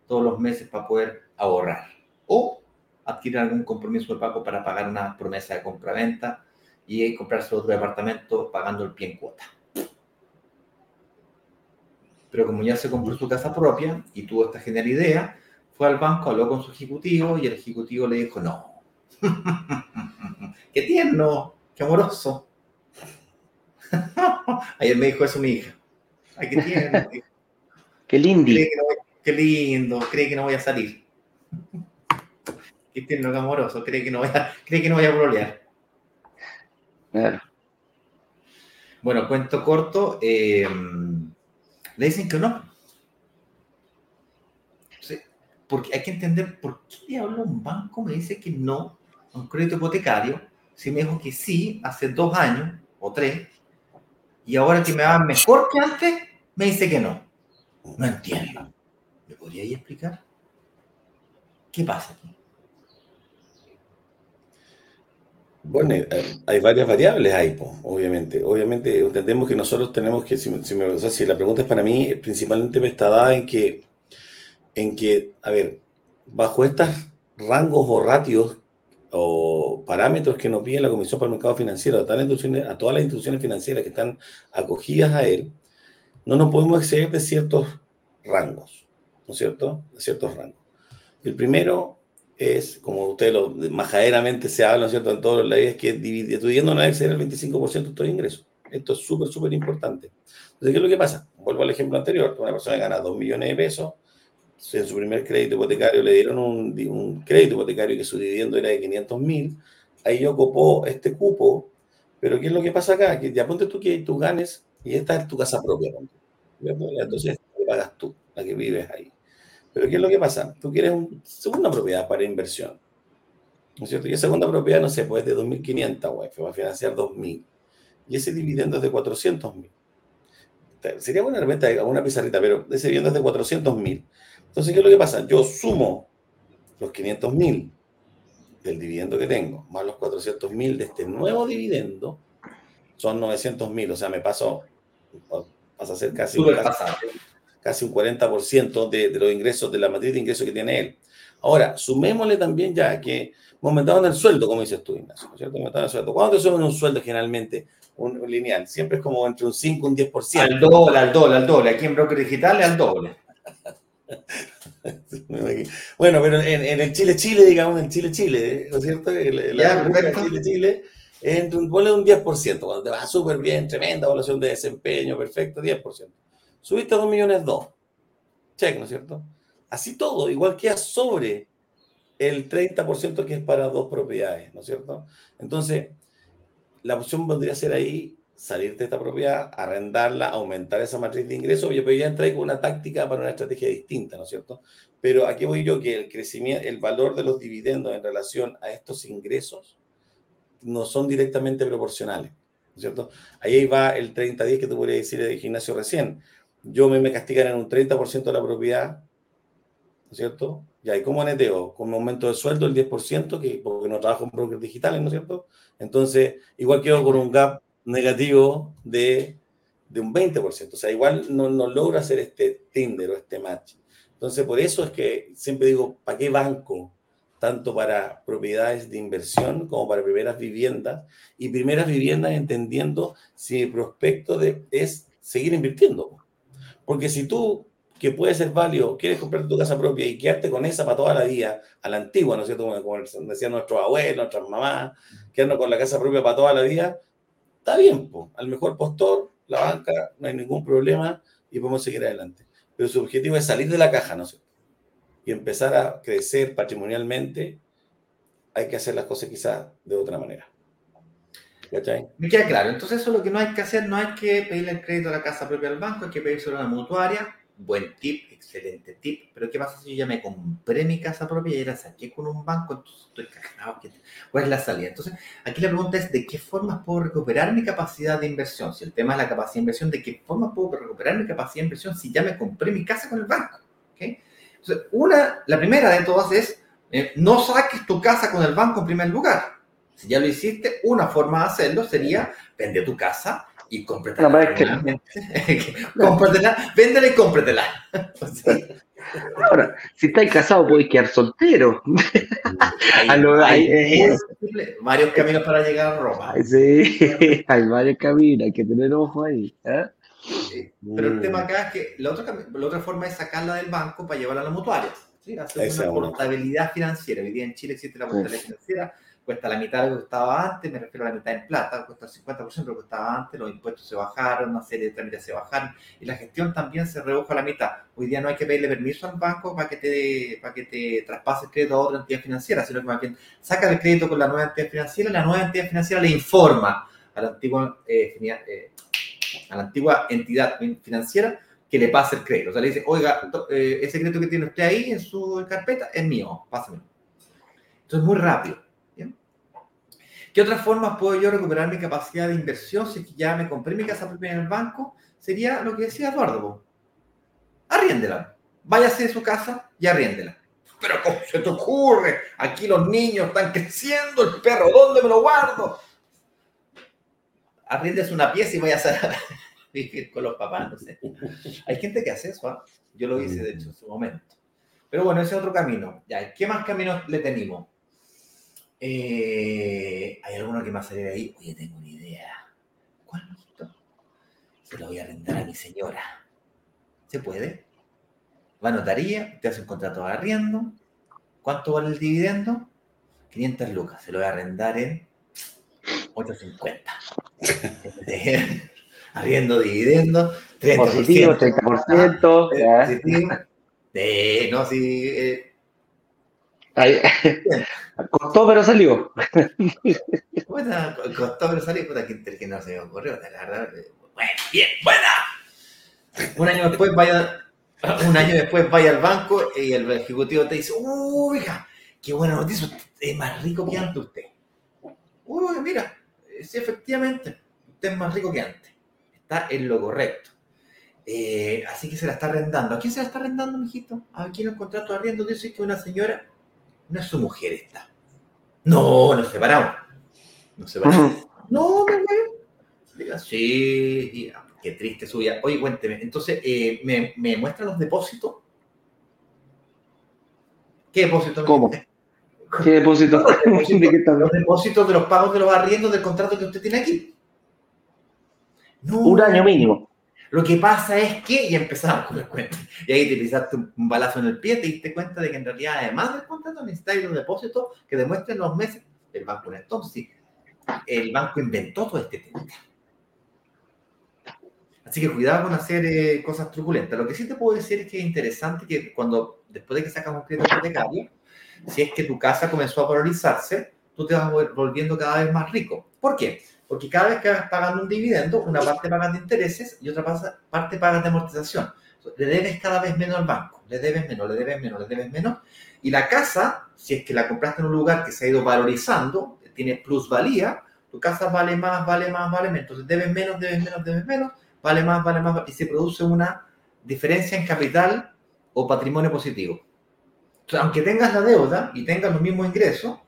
todos los meses para poder ahorrar. O adquirir algún compromiso de pago para pagar una promesa de compra-venta y comprarse otro departamento pagando el pie en cuota. Pero como ya se compró su casa propia y tuvo esta genial idea, fue al banco, habló con su ejecutivo y el ejecutivo le dijo, no, <laughs> qué tierno, qué amoroso. <laughs> Ayer me dijo eso mi hija. Ay, qué tierno. <laughs> qué lindo. qué lindo, cree que no voy a salir. Qué tierno, amoroso, cree que no voy a, cree que no voy a brolear. Claro. Bueno, cuento corto. Eh, le dicen que no. porque hay que entender por qué diablo un banco me dice que no a un crédito hipotecario si me dijo que sí hace dos años o tres y ahora que me va mejor que antes, me dice que no. No entiendo. ¿Me podríais explicar? ¿Qué pasa aquí? Bueno, eh, hay varias variables ahí, obviamente. Obviamente entendemos que nosotros tenemos que, si, si la pregunta es para mí, principalmente me está dada en que, en que, a ver, bajo estos rangos o ratios o parámetros que nos pide la Comisión para el Mercado Financiero a, a todas las instituciones financieras que están acogidas a él, no nos podemos exceder de ciertos rangos, ¿no es cierto? De ciertos rangos. El primero es, como usted lo majaderamente se habla, ¿no es cierto?, en todos los leyes, que dividiendo no debe exceder el 25% de tus ingresos. Esto es súper, súper importante. Entonces, ¿qué es lo que pasa? Vuelvo al ejemplo anterior. Una persona gana 2 millones de pesos, en su primer crédito hipotecario le dieron un, crédito hipotecario que su dividendo era de 500 mil, ahí ocupó este cupo, pero ¿qué es lo que pasa acá? Que ya ponte tú que tú ganes y esta es tu casa propia. Entonces, pagas tú, la que vives ahí. Pero ¿qué es lo que pasa? Tú quieres una segunda propiedad para inversión. ¿No es cierto? Y esa segunda propiedad, no sé, pues es de 2.500 UF, va a financiar 2.000. Y ese dividendo es de 400.000. Sería buena renta una pizarrita, pero ese dividendo es de 400.000. Entonces, ¿qué es lo que pasa? Yo sumo los 500.000 del dividendo que tengo, más los 400.000 de este nuevo dividendo, son 900.000. O sea, me paso, pasa a ser casi casi un 40% de, de, los ingresos, de la matriz de ingresos que tiene él. Ahora, sumémosle también ya que en el sueldo, como dices tú, Ignacio, ¿no es cierto? el sueldo. ¿Cuándo te suben un sueldo generalmente? Un, lineal, siempre es como entre un 5 y un 10%. Al doble, al doble, al doble. Aquí en Broker Digital es al doble. <laughs> bueno, pero en, el Chile-Chile, digamos, en Chile-Chile, ¿no es cierto? El, ya, Chile-Chile, entre un, ponle un 10%, cuando te va súper bien, tremenda evaluación de desempeño, perfecto, 10%. Subiste a 2 millones 2. Check, ¿no es cierto? Así todo, igual queda sobre el 30% que es para dos propiedades, ¿no es cierto? Entonces, la opción podría ser ahí salir de esta propiedad, arrendarla, aumentar esa matriz de ingresos. Pero ya entré con una táctica para una estrategia distinta, ¿no es cierto? Pero aquí voy yo que el crecimiento, el valor de los dividendos en relación a estos ingresos no son directamente proporcionales, ¿no es cierto? Ahí va el 30-10 que te podría decir el gimnasio recién yo me, me castigan en un 30% de la propiedad, ¿no es cierto? ¿y cómo neteo? Con un aumento de sueldo el 10%, que, porque no trabajo en brokers digitales, ¿no es cierto? Entonces, igual quedo con un gap negativo de, de un 20%. O sea, igual no, no logra hacer este Tinder o este match. Entonces, por eso es que siempre digo, ¿para qué banco? Tanto para propiedades de inversión como para primeras viviendas. Y primeras viviendas entendiendo si el prospecto de, es seguir invirtiendo. Porque si tú, que puede ser válido, quieres comprar tu casa propia y quedarte con esa para toda la vida, a la antigua, ¿no es cierto? Como decían nuestros abuelos, nuestras mamás, quedarnos con la casa propia para toda la vida, está bien, al mejor postor, la banca, no hay ningún problema y podemos seguir adelante. Pero su objetivo es salir de la caja, ¿no es cierto? Y empezar a crecer patrimonialmente, hay que hacer las cosas quizás de otra manera. Me queda claro. Entonces, eso lo que no hay que hacer, no hay que pedirle el crédito a la casa propia al banco, hay que pedírselo a una mutuaria. Buen tip, excelente tip. Pero ¿qué pasa si yo ya me compré mi casa propia y la saqué con un banco? Entonces estoy cagado. ¿Cuál es la salida? Entonces, aquí la pregunta es: ¿de qué formas puedo recuperar mi capacidad de inversión? Si el tema es la capacidad de inversión, ¿de qué formas puedo recuperar mi capacidad de inversión si ya me compré mi casa con el banco? Entonces, una, la primera de todas es: eh, no saques tu casa con el banco en primer lugar. Si ya lo hiciste, una forma de hacerlo sería vende tu casa y cómpratela. No, <laughs> cómpratela, véndela y cómpratela. <laughs> Ahora, si estáis casado, podéis quedar soltero. Hay, varios caminos para llegar a Roma. Sí, <laughs> hay varios caminos, hay que tener ojo ahí. ¿eh? Pero el tema acá es que la otra, la otra forma es sacarla del banco para llevarla a la mutuaria. ¿sí? Hacer una portabilidad financiera. Hoy día en Chile existe la portabilidad financiera cuesta la mitad de lo que costaba antes, me refiero a la mitad en plata, cuesta el 50% de lo que costaba antes, los impuestos se bajaron, una serie de trámites se bajaron y la gestión también se redujo a la mitad. Hoy día no hay que pedirle permiso al banco para que te, para que te traspase el crédito a otra entidad financiera, sino que más bien saca el crédito con la nueva entidad financiera y la nueva entidad financiera le informa a la antigua, eh, eh, a la antigua entidad financiera que le pase el crédito. O sea, le dice, oiga, eh, ese crédito que tiene usted ahí en su carpeta es mío, pásame. Entonces, muy rápido. ¿Qué otras formas puedo yo recuperar mi capacidad de inversión si ya me compré mi casa propia en el banco? Sería lo que decía Eduardo. Arriéndela. Váyase de su casa y arriéndela. pero ¿cómo se te ocurre? Aquí los niños están creciendo, el perro, ¿dónde me lo guardo? Arriendes una pieza y vayas a <laughs> vivir con los papás, no sé. Hay gente que hace eso, ¿ah? yo lo hice de hecho en su momento. Pero bueno, ese es otro camino. ¿qué más caminos le tenemos? Eh, ¿Hay alguno que sale de ahí? Oye, tengo una idea. ¿Cuál, Se lo voy a arrendar a mi señora. ¿Se puede? Va a notaría, te hace un contrato de arriendo. ¿Cuánto vale el dividendo? 500 lucas. Se lo voy a arrendar en 850. <laughs> Arriendo dividendo. 30%. Positivo, 30%. Eh, positivo. Eh, no, sí. Eh. Costó, pero salió. Bueno, costó, pero salió. Puta, que no se me ocurrió. La verdad. Bueno, bien, buena. Un año después vaya un año después vaya al banco y el ejecutivo te dice, uy, hija, qué buena noticia, es más rico que antes usted. Uy, mira, sí, efectivamente, usted es más rico que antes. Está en lo correcto. Eh, así que se la está arrendando. ¿A quién se la está arrendando, mijito? ¿A quién el contrato de arriendo dice que una señora, no es su mujer esta. No, nos separamos. Nos separamos. No, me Diga, sí, Qué triste suya. Oye, cuénteme, entonces, eh, ¿me, ¿me muestra los depósitos? ¿Qué <laughs> depósitos? ¿Cómo? ¿Qué depósitos? los depósitos de los pagos de los arriendos del contrato que usted tiene aquí. un año mínimo. Lo que pasa es que, y empezamos con el cuento, y ahí te pisaste un balazo en el pie, te diste cuenta de que en realidad, además del contrato, necesitáis los depósitos que demuestren los meses. El banco entonces, el banco inventó todo este tema. Así que cuidado con hacer eh, cosas truculentas. Lo que sí te puedo decir es que es interesante que cuando, después de que sacas un crédito hipotecario, si es que tu casa comenzó a valorizarse, tú te vas volviendo cada vez más rico. ¿Por qué? Porque cada vez que vas pagando un dividendo, una parte pagas de intereses y otra parte pagas de amortización. Le debes cada vez menos al banco, le debes menos, le debes menos, le debes menos. Y la casa, si es que la compraste en un lugar que se ha ido valorizando, tiene plusvalía, tu casa vale más, vale más, vale menos. Entonces debes menos, debes menos, debes menos vale más, vale más, y se produce una diferencia en capital o patrimonio positivo. aunque tengas la deuda y tengas los mismos ingresos,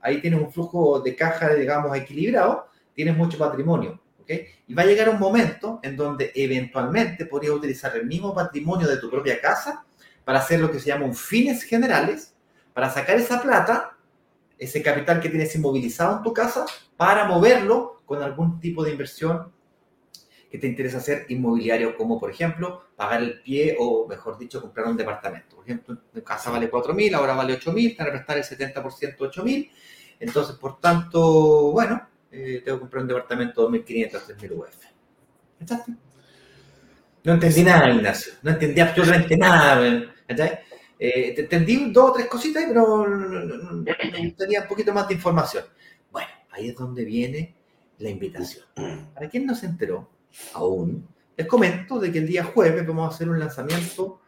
ahí tienes un flujo de caja, digamos, equilibrado, tienes mucho patrimonio. ¿okay? Y va a llegar un momento en donde eventualmente podrías utilizar el mismo patrimonio de tu propia casa para hacer lo que se llama un fines generales, para sacar esa plata, ese capital que tienes inmovilizado en tu casa, para moverlo con algún tipo de inversión que te interesa hacer inmobiliario, como por ejemplo pagar el pie o, mejor dicho, comprar un departamento. Por ejemplo, tu casa vale 4.000, ahora vale 8.000, te van a prestar el 70% 8.000. Entonces, por tanto, bueno, eh, tengo que comprar un departamento 2.500, 3.000 UF. ¿Echaste? No entendí nada, Ignacio. No entendí absolutamente nada. Eh, te entendí dos o tres cositas, pero me gustaría un poquito más de información. Bueno, ahí es donde viene la invitación. ¿Para quién no se enteró? aún, les comento de que el día jueves vamos a hacer un lanzamiento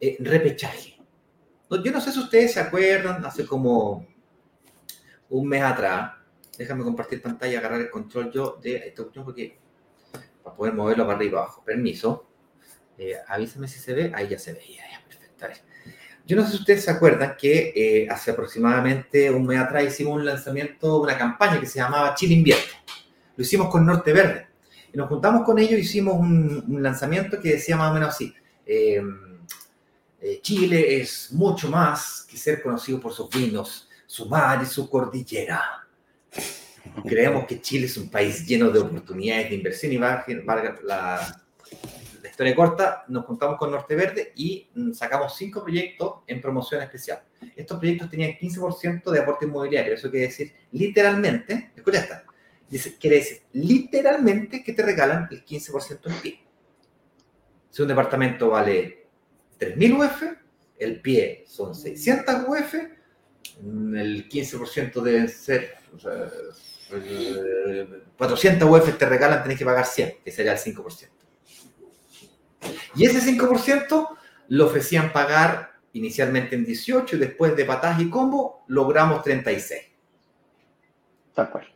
eh, repechaje. Yo no sé si ustedes se acuerdan, hace como un mes atrás, déjame compartir pantalla, agarrar el control yo de esta cuestión porque para poder moverlo para arriba y abajo. Permiso. Eh, avísame si se ve. Ahí ya se veía, ya, perfecto. Yo no sé si ustedes se acuerdan que eh, hace aproximadamente un mes atrás hicimos un lanzamiento, una campaña que se llamaba Chile Invierte. Lo hicimos con Norte Verde. Y nos juntamos con ellos, hicimos un, lanzamiento que decía más o menos así. Eh, eh, Chile es mucho más que ser conocido por sus vinos, su mar y su cordillera. <laughs> Creemos que Chile es un país lleno de oportunidades de inversión y valga la, historia corta, nos juntamos con Norte Verde y mm, sacamos cinco proyectos en promoción especial. Estos proyectos tenían 15% de aporte inmobiliario, eso quiere decir literalmente, escucha esta, quiere decir literalmente que te regalan el 15% en pie. Si un departamento vale 3.000 UF, el pie son 600 UF, el 15% deben ser 400 UF te regalan, tenés que pagar 100, que sería el 5%. Y ese 5% lo ofrecían pagar inicialmente en 18 y después de pataje y combo logramos 36. Tal cual.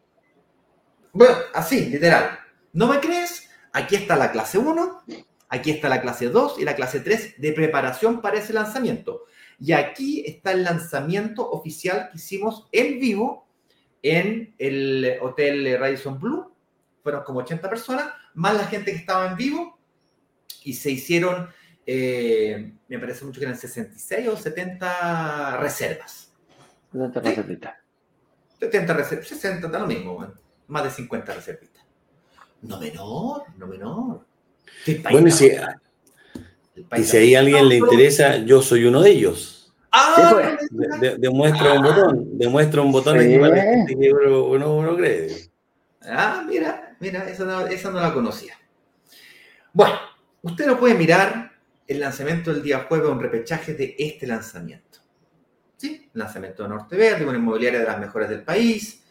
Bueno, así, literal. ¿No me crees? Aquí está la clase 1, aquí está la clase 2 y la clase 3 de preparación para ese lanzamiento. Y aquí está el lanzamiento oficial que hicimos en vivo en el Hotel Radisson Blue. Fueron como 80 personas, más la gente que estaba en vivo. Y se hicieron, eh, me parece mucho que eran 66 o 70 reservas. 70 reservitas. 70 reservas, 60, da lo mismo, más de 50 reservitas. No menor, no menor. Bueno, si, y si a alguien le interesa, yo soy uno de ellos. Ah, demuestra un botón, demuestra un botón aquí para que uno, uno, cree. Ah, mira, mira, esa no, esa no la conocía. Bueno, usted lo puede mirar el lanzamiento del día jueves, un repechaje de este lanzamiento. ¿Sí? Lanzamiento de Norte Verde, una inmobiliaria de las mejores del país.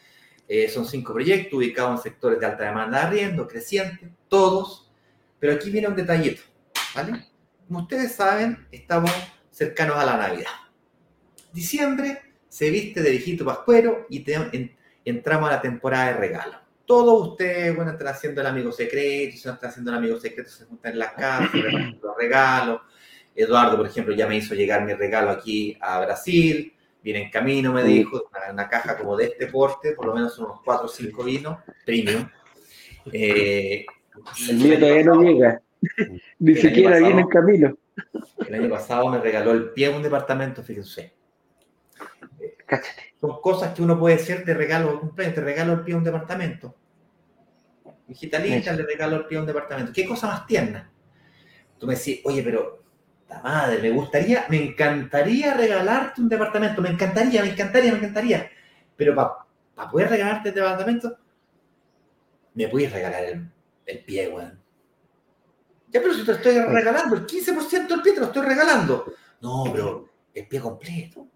Eh, son cinco proyectos ubicados en sectores de alta demanda de arriendo, creciente, todos. Pero aquí viene un detallito, ¿vale? Como ustedes saben, estamos cercanos a la Navidad. Diciembre se viste de viejito pascuero y entramos a la temporada de regalo. Todos ustedes, bueno, están haciendo el amigo secreto, se están haciendo el amigo secreto, se juntan en las casas, <clears throat> los regalos. Eduardo, por ejemplo, ya me hizo llegar mi regalo aquí a Brasil. Viene en camino, me dijo, una, caja como de este porte, por lo menos unos 4 o 5 vinos, premium. Eh, el mío todavía no llega. Ni siquiera viene en camino. El año pasado me regaló el pie de un departamento, fíjense. Son cosas que uno puede decir de regalo cumpleaños, te regalo el pie de un departamento. Digitalista le regalo el pie de un departamento. ¿Qué cosa más tierna? Tú me decís, oye, pero la madre, me gustaría, me encantaría regalarte un departamento, me encantaría, me encantaría, me encantaría. Pero para poder regalarte el departamento, me puedes regalar el, el pie, weón. Ya, pero si te estoy regalando, el 15% del pie te lo estoy regalando. No, pero el pie completo,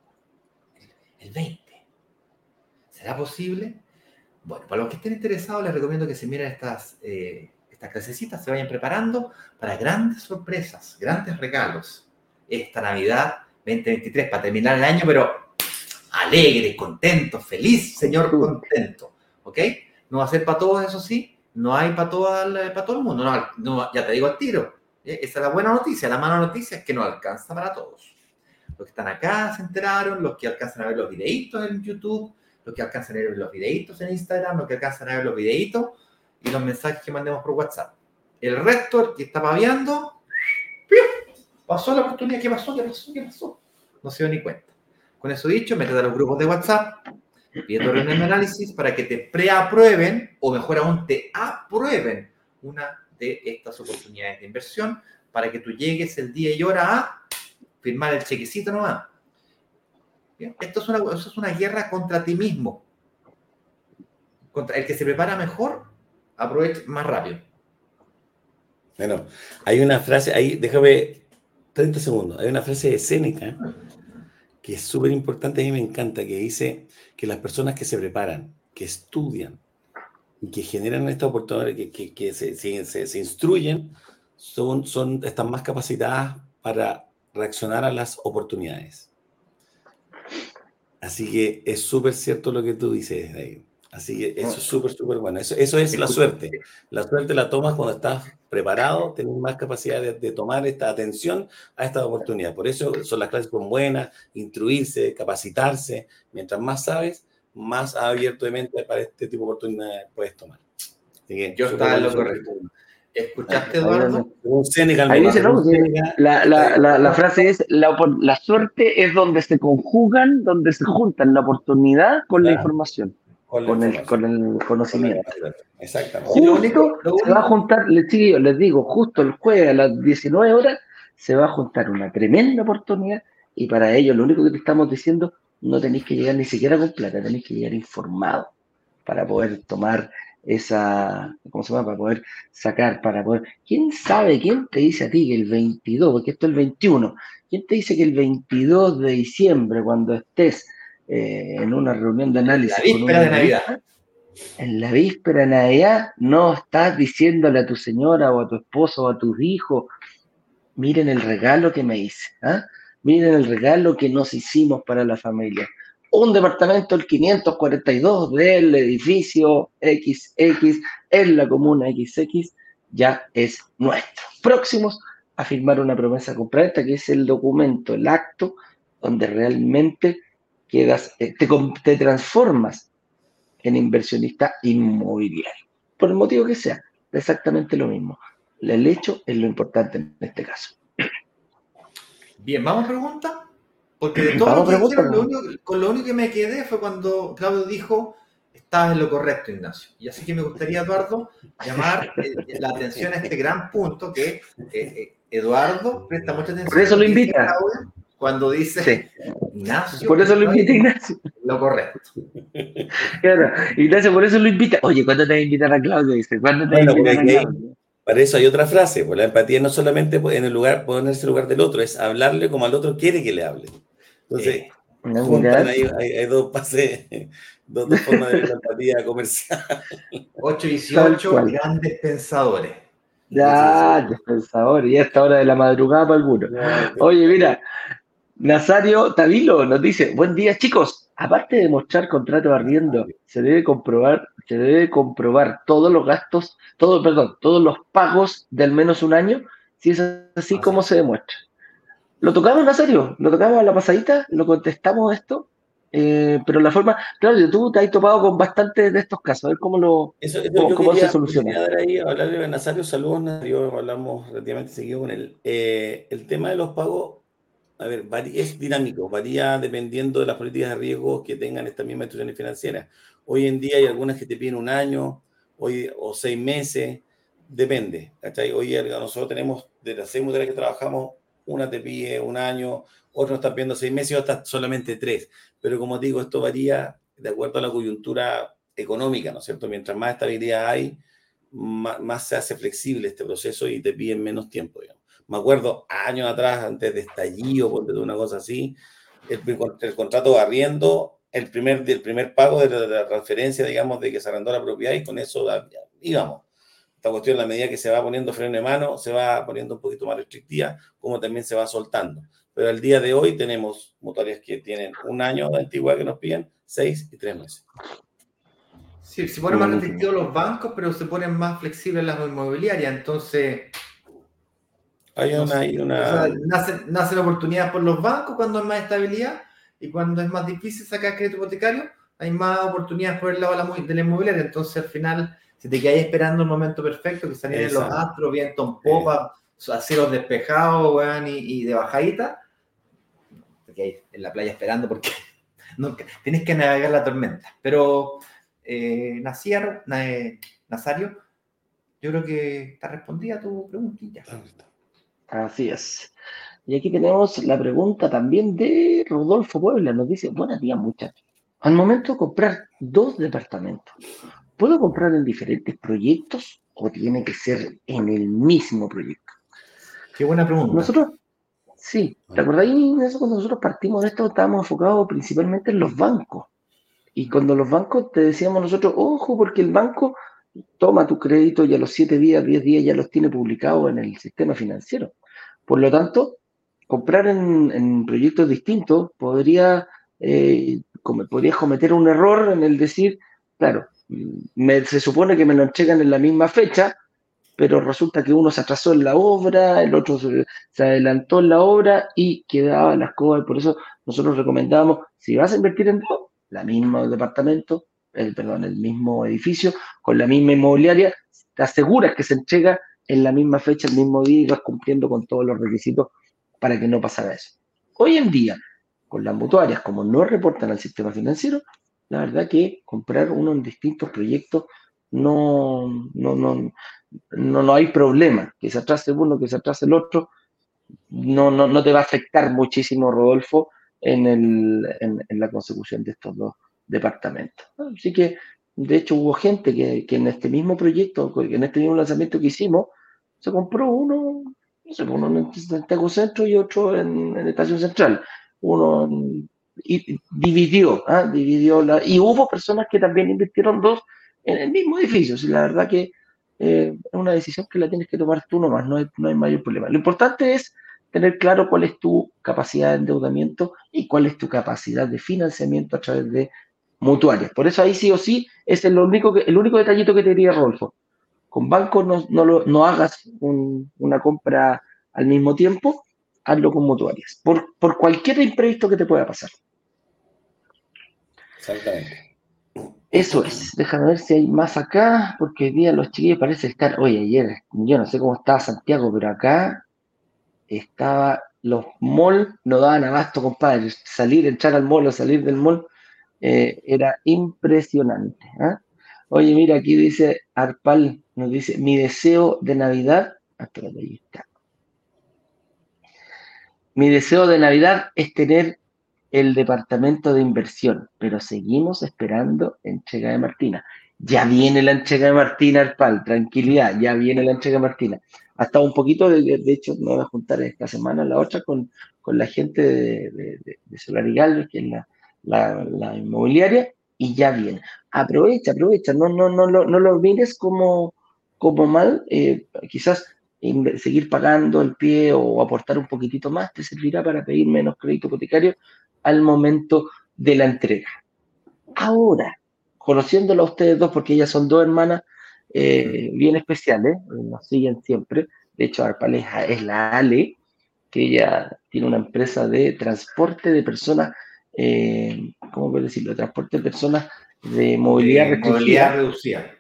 el 20%. ¿Será posible? Bueno, para los que estén interesados, les recomiendo que se miren estas, eh, estas clasecitas, se vayan preparando para grandes sorpresas, grandes regalos. Esta Navidad 2023, para terminar el año, pero alegre, contento, feliz, señor contento. ¿Ok? No va a ser para todos, eso sí, no hay para todo, para todo el mundo. No, ya te digo al tiro. ¿eh? Esa es la buena noticia. La mala noticia es que no alcanza para todos. Los que están acá se enteraron, los que alcanzan a ver los videitos en YouTube, los que alcanzan a ver los videitos en Instagram, los que alcanzan a ver los videitos y los mensajes que mandemos por WhatsApp. El resto, el que está paviando, pasó la oportunidad. ¿Qué pasó? ¿Qué pasó? ¿Qué pasó? No se dio ni cuenta. Con eso dicho, métete a los grupos de WhatsApp, pidiendo reunión de análisis para que te preaprueben o mejor aún te aprueben una de estas oportunidades de inversión para que tú llegues el día y hora a firmar el chequecito nomás. Esto es una, esto es una guerra contra ti mismo. Contra el que se prepara mejor, aprovecha más rápido. Bueno, hay una frase, ahí, déjame 30 segundos, hay una frase de Séneca que es súper importante, a mí me encanta, que dice que las personas que se preparan, que estudian y que generan esta oportunidad, que, que, se, se, instruyen, son, son, están más capacitadas para reaccionar a las oportunidades. Así que es súper cierto lo que tú dices, David. Así que eso es súper, súper bueno. Eso, eso es la suerte. La suerte la tomas cuando estás preparado, tienes más capacidad de, tomar esta atención a esta oportunidad. Por eso son las clases con buenas, instruirse, capacitarse. Mientras más sabes, más abierto de mente para este tipo de oportunidades puedes tomar. Yo estaba en lo correcto. ¿Escuchaste, Eduardo? Ahí dice, no, la, la, la, la, frase es, la, la, suerte es donde se conjugan, donde se juntan la oportunidad con la información. Con, el, con el conocimiento. Exactamente. lo único, se va a juntar, les digo, les digo, justo el jueves a las 19 horas, se va a juntar una tremenda oportunidad y para ello lo único que te estamos diciendo, no tenéis que llegar ni siquiera con plata, tenéis que llegar informado para poder tomar esa, ¿cómo se llama? Para poder sacar, para poder, ¿quién sabe quién te dice a ti que el 22, porque esto es el 21, quién te dice que el 22 de diciembre, cuando estés eh, en una reunión de análisis. La víspera de Navidad. En la víspera de Navidad no estás diciéndole a tu señora o a tu esposo o a tus hijos, miren el regalo que me hice, ¿ah? miren el regalo que nos hicimos para la familia. Un departamento el 542 del edificio XX en la comuna XX ya es nuestro. Próximos a firmar una promesa compraventa, que es el documento, el acto donde realmente quedas, eh, te, transformas en inversionista inmobiliario, por el motivo que sea, exactamente lo mismo. El hecho es lo importante en este caso. Bien, vamos a pregunta. Porque de todo lo que dijeron, lo único, con lo único que me quedé fue cuando Claudio dijo, estás en lo correcto, Ignacio. Y así que me gustaría, Eduardo, llamar eh, la atención a este gran punto que eh, Eduardo presta mucha atención. Por eso lo invita. Cuando dice Ignacio. Por eso lo invita Ignacio. Lo correcto. Claro, Ignacio, por eso lo invita. Oye, ¿cuándo te va a invitar a Claudio? Dice, ¿cuándo te va a invitar a Claudio? Para eso hay otra frase, pues la empatía no solamente en el lugar, ponerse en el lugar del otro, es hablarle como al otro quiere que le hable. Entonces, hay, dos pases, <laughs> dos, formas de empatía comercial. <laughs> 8 y 18, grandes pensadores. Ya, pensadores, ya esta hora de la madrugada para algunos. Oye, mira, Nazario Tavilo nos dice, buen día chicos, aparte de mostrar contrato arriendo, se debe comprobar, se debe comprobar todos los gastos, todo, perdón, todos los pagos de al menos un año, si es así, ¿cómo se demuestra? Lo tocamos, Nazario, lo tocamos a la pasadita, lo contestamos esto, eh, pero la forma, Claudio, tú te has topado con bastantes de estos casos, a ver cómo, lo, cómo, se soluciona. Ahí, hablarle a Nazario, saludos, Nazario, hablamos relativamente seguido con él. Eh, el tema de los pagos, a ver, es dinámico, varía dependiendo de las políticas de riesgo que tengan estas mismas instituciones financieras. Hoy en día hay algunas que te piden un año hoy, o seis meses, depende. ¿cachai? Hoy nosotros tenemos, de las seis que trabajamos, una te pide un año, otro está pidiendo seis meses y otra solamente tres. Pero como digo, esto varía de acuerdo a la coyuntura económica, ¿no es cierto? Mientras más estabilidad hay, más, se hace flexible este proceso y te piden menos tiempo, digamos. Me acuerdo años atrás, antes de estallido, por una cosa así, el, el contrato de arriendo, el primer, el primer pago de la, transferencia, digamos, de que se arrendó la propiedad y con eso íbamos esta cuestión, a la medida que se va poniendo freno de mano, se va poniendo un poquito más restrictiva, como también se va soltando. Pero al día de hoy tenemos motores que tienen un año de antigüedad que nos piden seis y tres meses. Sí, se ponen más restrictivos los bancos, pero se ponen más flexibles las inmobiliarias. Entonces, hay una, hay una... nacen, oportunidades por los bancos cuando hay más estabilidad y cuando es más difícil sacar crédito hipotecario, hay más oportunidades por el lado de la, inmobiliaria. Entonces, al final, si te quedas esperando un momento perfecto, que salieron los astros, viento en popa, cielos despejados, weón, y, de bajadita, te quedas en la playa esperando porque <laughs> tienes que navegar la tormenta. Pero, eh, eh, Nazario, yo creo que está respondida tu preguntilla. Así es. Y aquí tenemos la pregunta también de Rodolfo Puebla. Nos dice, buenos días muchachos. Al momento de comprar dos departamentos, ¿Puedo comprar en diferentes proyectos o tiene que ser en el mismo proyecto? Qué buena pregunta. Nosotros, sí, ¿te acordáis? Cuando nosotros partimos de esto, estábamos enfocados principalmente en los bancos. Y cuando los bancos te decíamos nosotros, ojo, porque el banco toma tu crédito y a los siete días, diez días ya los tiene publicados en el sistema financiero. Por lo tanto, comprar en, proyectos distintos podría, eh, podría cometer un error en el decir, claro, se supone que me lo entregan en la misma fecha, pero resulta que uno se atrasó en la obra, el otro se, adelantó en la obra y quedaba las cosas. Por eso nosotros recomendamos, si vas a invertir en dos, la misma departamento, el, perdón, el mismo edificio, con la misma inmobiliaria, te aseguras que se entrega en la misma fecha, el mismo día y vas cumpliendo con todos los requisitos para que no pasara eso. Hoy en día, con las mutuarias, como no reportan al sistema financiero, la verdad que comprar uno en distintos proyectos no, no, no, no, hay problema. Que se atrase uno, que se atrase el otro, no, no, no te va a afectar muchísimo, Rodolfo, en, el, en, la consecución de estos dos departamentos. Así que, de hecho, hubo gente que, en este mismo proyecto, en este mismo lanzamiento que hicimos, se compró uno, no sé, uno en Santiago Centro y otro en, en Estación Central. Uno en y dividió, ¿ah? dividió la, y hubo personas que también invirtieron dos en el mismo edificio. la verdad que eh, es una decisión que la tienes que tomar tú nomás, no hay, no hay mayor problema. Lo importante es tener claro cuál es tu capacidad de endeudamiento y cuál es tu capacidad de financiamiento a través de mutuarias. Por eso ahí sí o sí es el único, que, el único detallito que te diría Rolfo. Con bancos no, no, no hagas una compra al mismo tiempo, hazlo con mutuarias, por, por cualquier imprevisto que te pueda pasar. Exactamente. Eso es. Déjame ver si hay más acá, porque hoy día los chiquillos parece estar. Oye, ayer, yo no sé cómo estaba Santiago, pero acá estaba. Los malls no daban abasto, compadre. Salir, entrar al mall o salir del mall eh, era impresionante. ¿ah? Oye, mira, aquí dice Arpal, nos dice: Mi deseo de Navidad. Ah, ahí está. Mi deseo de Navidad es tener el departamento de inversión, pero seguimos esperando entrega de Martina. Ya viene la entrega de Martina, Arpal, tranquilidad, ya viene la entrega de Martina. Hasta un poquito, de, de hecho, me voy a juntar esta semana, la otra, con, con la gente de, de, Solar y Galvez, que es la, la, inmobiliaria, y ya viene. Aprovecha, aprovecha, no, no, no, lo, no lo mires como, como mal, eh, quizás seguir pagando el pie o aportar un poquitito más te servirá para pedir menos crédito hipotecario al momento de la entrega. Ahora, conociéndolo a ustedes dos, porque ellas son dos hermanas eh, bien especiales, nos siguen siempre. De hecho, Arpaleja es la Ale, que ella tiene una empresa de transporte de personas, eh, ¿cómo puedo decirlo? Transporte de personas de movilidad, reducida.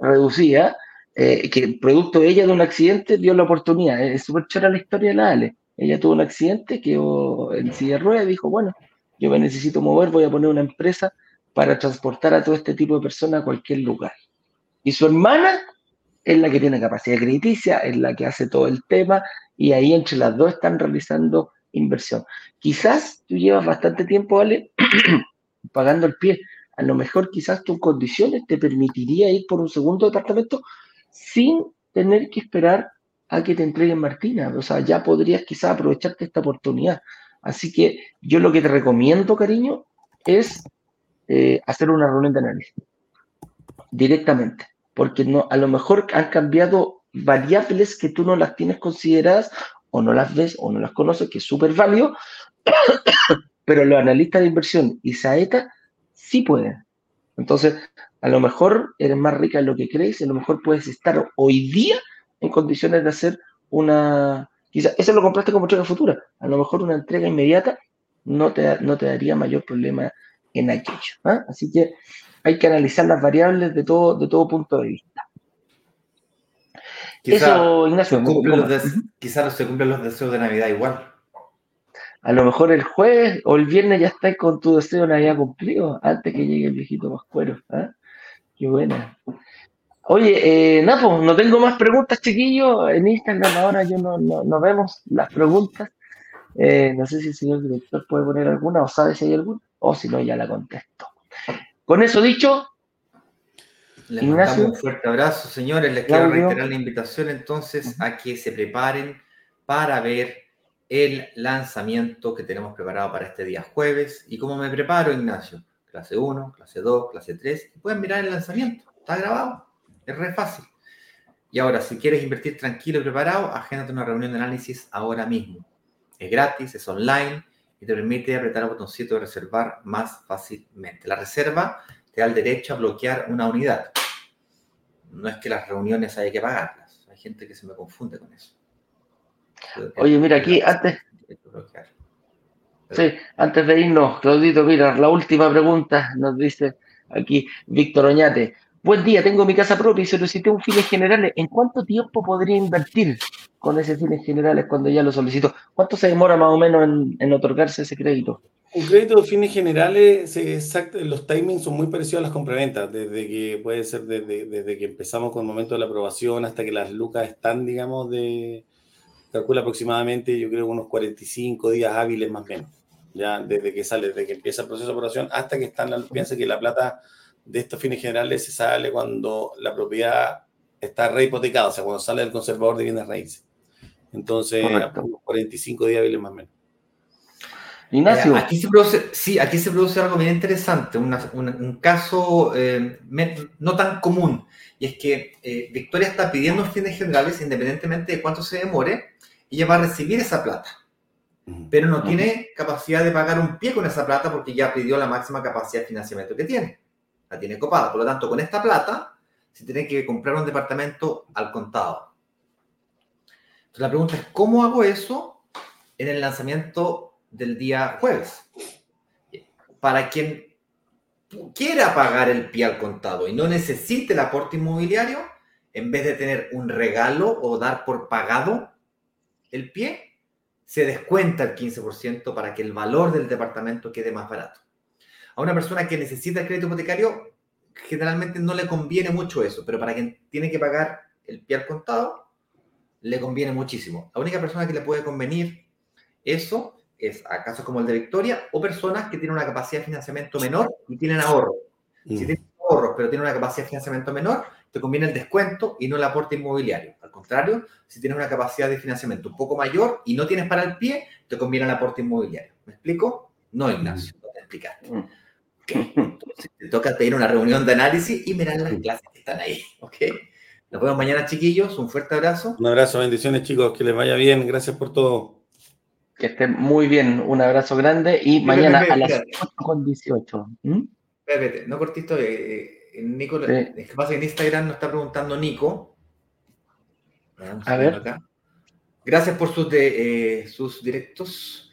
Reducida, eh, que producto de ella de un accidente dio la oportunidad. Es súper chora la historia de la Ale. Ella tuvo un accidente, quedó en silla y dijo, bueno, yo me necesito mover, voy a poner una empresa para transportar a todo este tipo de personas a cualquier lugar. Y su hermana es la que tiene capacidad crediticia, es la que hace todo el tema, y ahí entre las dos están realizando inversión. Quizás tú llevas bastante tiempo, ¿vale? <clears throat> pagando el pie. A lo mejor quizás tus condiciones te permitiría ir por un segundo departamento sin tener que esperar a que te entreguen Martina. O sea, ya podrías quizás aprovecharte esta oportunidad. Así que yo lo que te recomiendo, cariño, es eh, hacer una reunión de análisis directamente, porque no, a lo mejor han cambiado variables que tú no las tienes consideradas o no las ves o no las conoces, que es súper válido, <coughs> pero los analistas de inversión y Saeta sí pueden. Entonces, a lo mejor eres más rica de lo que crees, a lo mejor puedes estar hoy día en condiciones de hacer una, Quizás eso lo compraste como entrega futura. A lo mejor una entrega inmediata no te, no te daría mayor problema en aquello. ¿ah? Así que hay que analizar las variables de todo, de todo punto de vista. eso, Ignacio. Quizás no se cumplen los deseos de Navidad igual. A lo mejor el jueves o el viernes ya estáis con tu deseo de Navidad cumplido antes que llegue el viejito Pascuero. ¿ah? Qué buena. Oye, eh, Napo, no tengo más preguntas, chiquillos. En Instagram ahora yo no, no, vemos las preguntas. Eh, no sé si el señor director puede poner alguna o sabe si hay alguna, o si no, ya la contesto. Con eso dicho, les Ignacio, un fuerte abrazo, señores. Les quiero reiterar la invitación entonces a que se preparen para ver el lanzamiento que tenemos preparado para este día jueves. ¿Y cómo me preparo, Ignacio? Clase 1, clase 2, clase 3. pueden mirar el lanzamiento. Está grabado. Es re fácil. Y ahora, si quieres invertir tranquilo y preparado, agéndate una reunión de análisis ahora mismo. Es gratis, es online y te permite apretar el botoncito de reservar más fácilmente. La reserva te da el derecho a bloquear una unidad. No es que las reuniones haya que pagarlas. Hay gente que se me confunde con eso. Oye, mira, aquí antes. Sí, antes de irnos, Claudito, mira, la última pregunta nos dice aquí Víctor Oñate. Buen día, tengo mi casa propia y solicité un fines generales. ¿En cuánto tiempo podría invertir con ese fines generales cuando ya lo solicito? ¿Cuánto se demora más o menos en, otorgarse ese crédito? Un crédito de fines generales, los timings son muy parecidos a las compraventas, desde que puede ser desde, que empezamos con el momento de la aprobación hasta que las lucas están, digamos, de, calcula aproximadamente, yo creo, unos 45 días hábiles más o menos, ya desde que sale, desde que empieza el proceso de aprobación hasta que están, piensa que la plata de estos fines generales se sale cuando la propiedad está rehipotecada, o sea, cuando sale del conservador de bienes raíces. Entonces, unos 45 días hábiles más o menos. Ignacio. Eh, aquí se produce, sí, aquí se produce algo bien interesante, un caso eh, no tan común, y es que eh, Victoria está pidiendo fines generales independientemente de cuánto se demore, ella va a recibir esa plata, pero no tiene capacidad de pagar un pie con esa plata porque ya pidió la máxima capacidad de financiamiento que tiene la tiene copada. Por lo tanto, con esta plata se tiene que comprar un departamento al contado. Entonces la pregunta es, ¿cómo hago eso? en el lanzamiento del día jueves. Para quien quiera pagar el pie al contado y no necesite el aporte inmobiliario, en vez de tener un regalo o dar por pagado el pie, se descuenta el 15% para que el valor del departamento quede más barato. A una persona que necesita el crédito hipotecario, generalmente no le conviene mucho eso, pero para quien tiene que pagar el pie al contado, le conviene muchísimo. La única persona que le puede convenir eso es a casos como el de Victoria o personas que tienen una capacidad de financiamiento menor y tienen ahorro. Si mm. tienen ahorros pero tienen una capacidad de financiamiento menor, te conviene el descuento y no el aporte inmobiliario. Al contrario, si tienes una capacidad de financiamiento un poco mayor y no tienes para el pie, te conviene el aporte inmobiliario. ¿Me explico? No, Ignacio, no te explicaste. Mm. Entonces, te toca tener una reunión de análisis y mirar las clases que están ahí. ¿Ok? Nos vemos mañana, chiquillos. Un fuerte abrazo. Un abrazo, bendiciones, chicos. Que les vaya bien. Gracias por todo. Que estén muy bien. Un abrazo grande y mañana a las 8.18. ¿Mm? no cortito. Nico, es que pasa que en Instagram nos está preguntando Nico. A ver. Gracias por sus, de, eh, sus directos.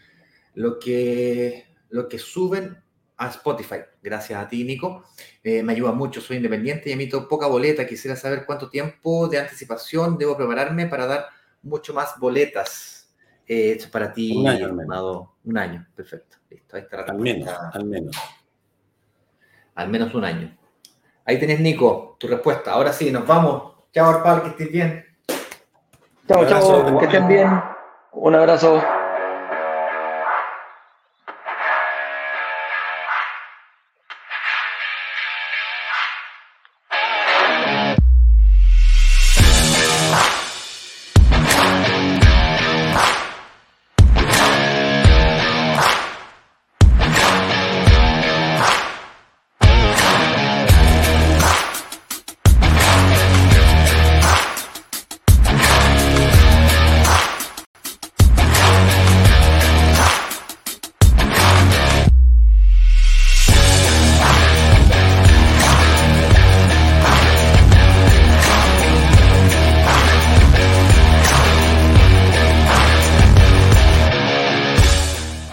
Lo que, lo que suben a Spotify. Gracias a ti, Nico. Eh, me ayuda mucho, soy independiente y emito poca boleta. Quisiera saber cuánto tiempo de anticipación debo prepararme para dar mucho más boletas. Eh, para ti, un año, Un año, perfecto. Listo, ahí está Al menos, al menos. Al menos un año. Ahí tenés, Nico, tu respuesta. Ahora sí, nos vamos. Chao, Arpal, que estés bien. Chao, chao, que estén bien. Un abrazo.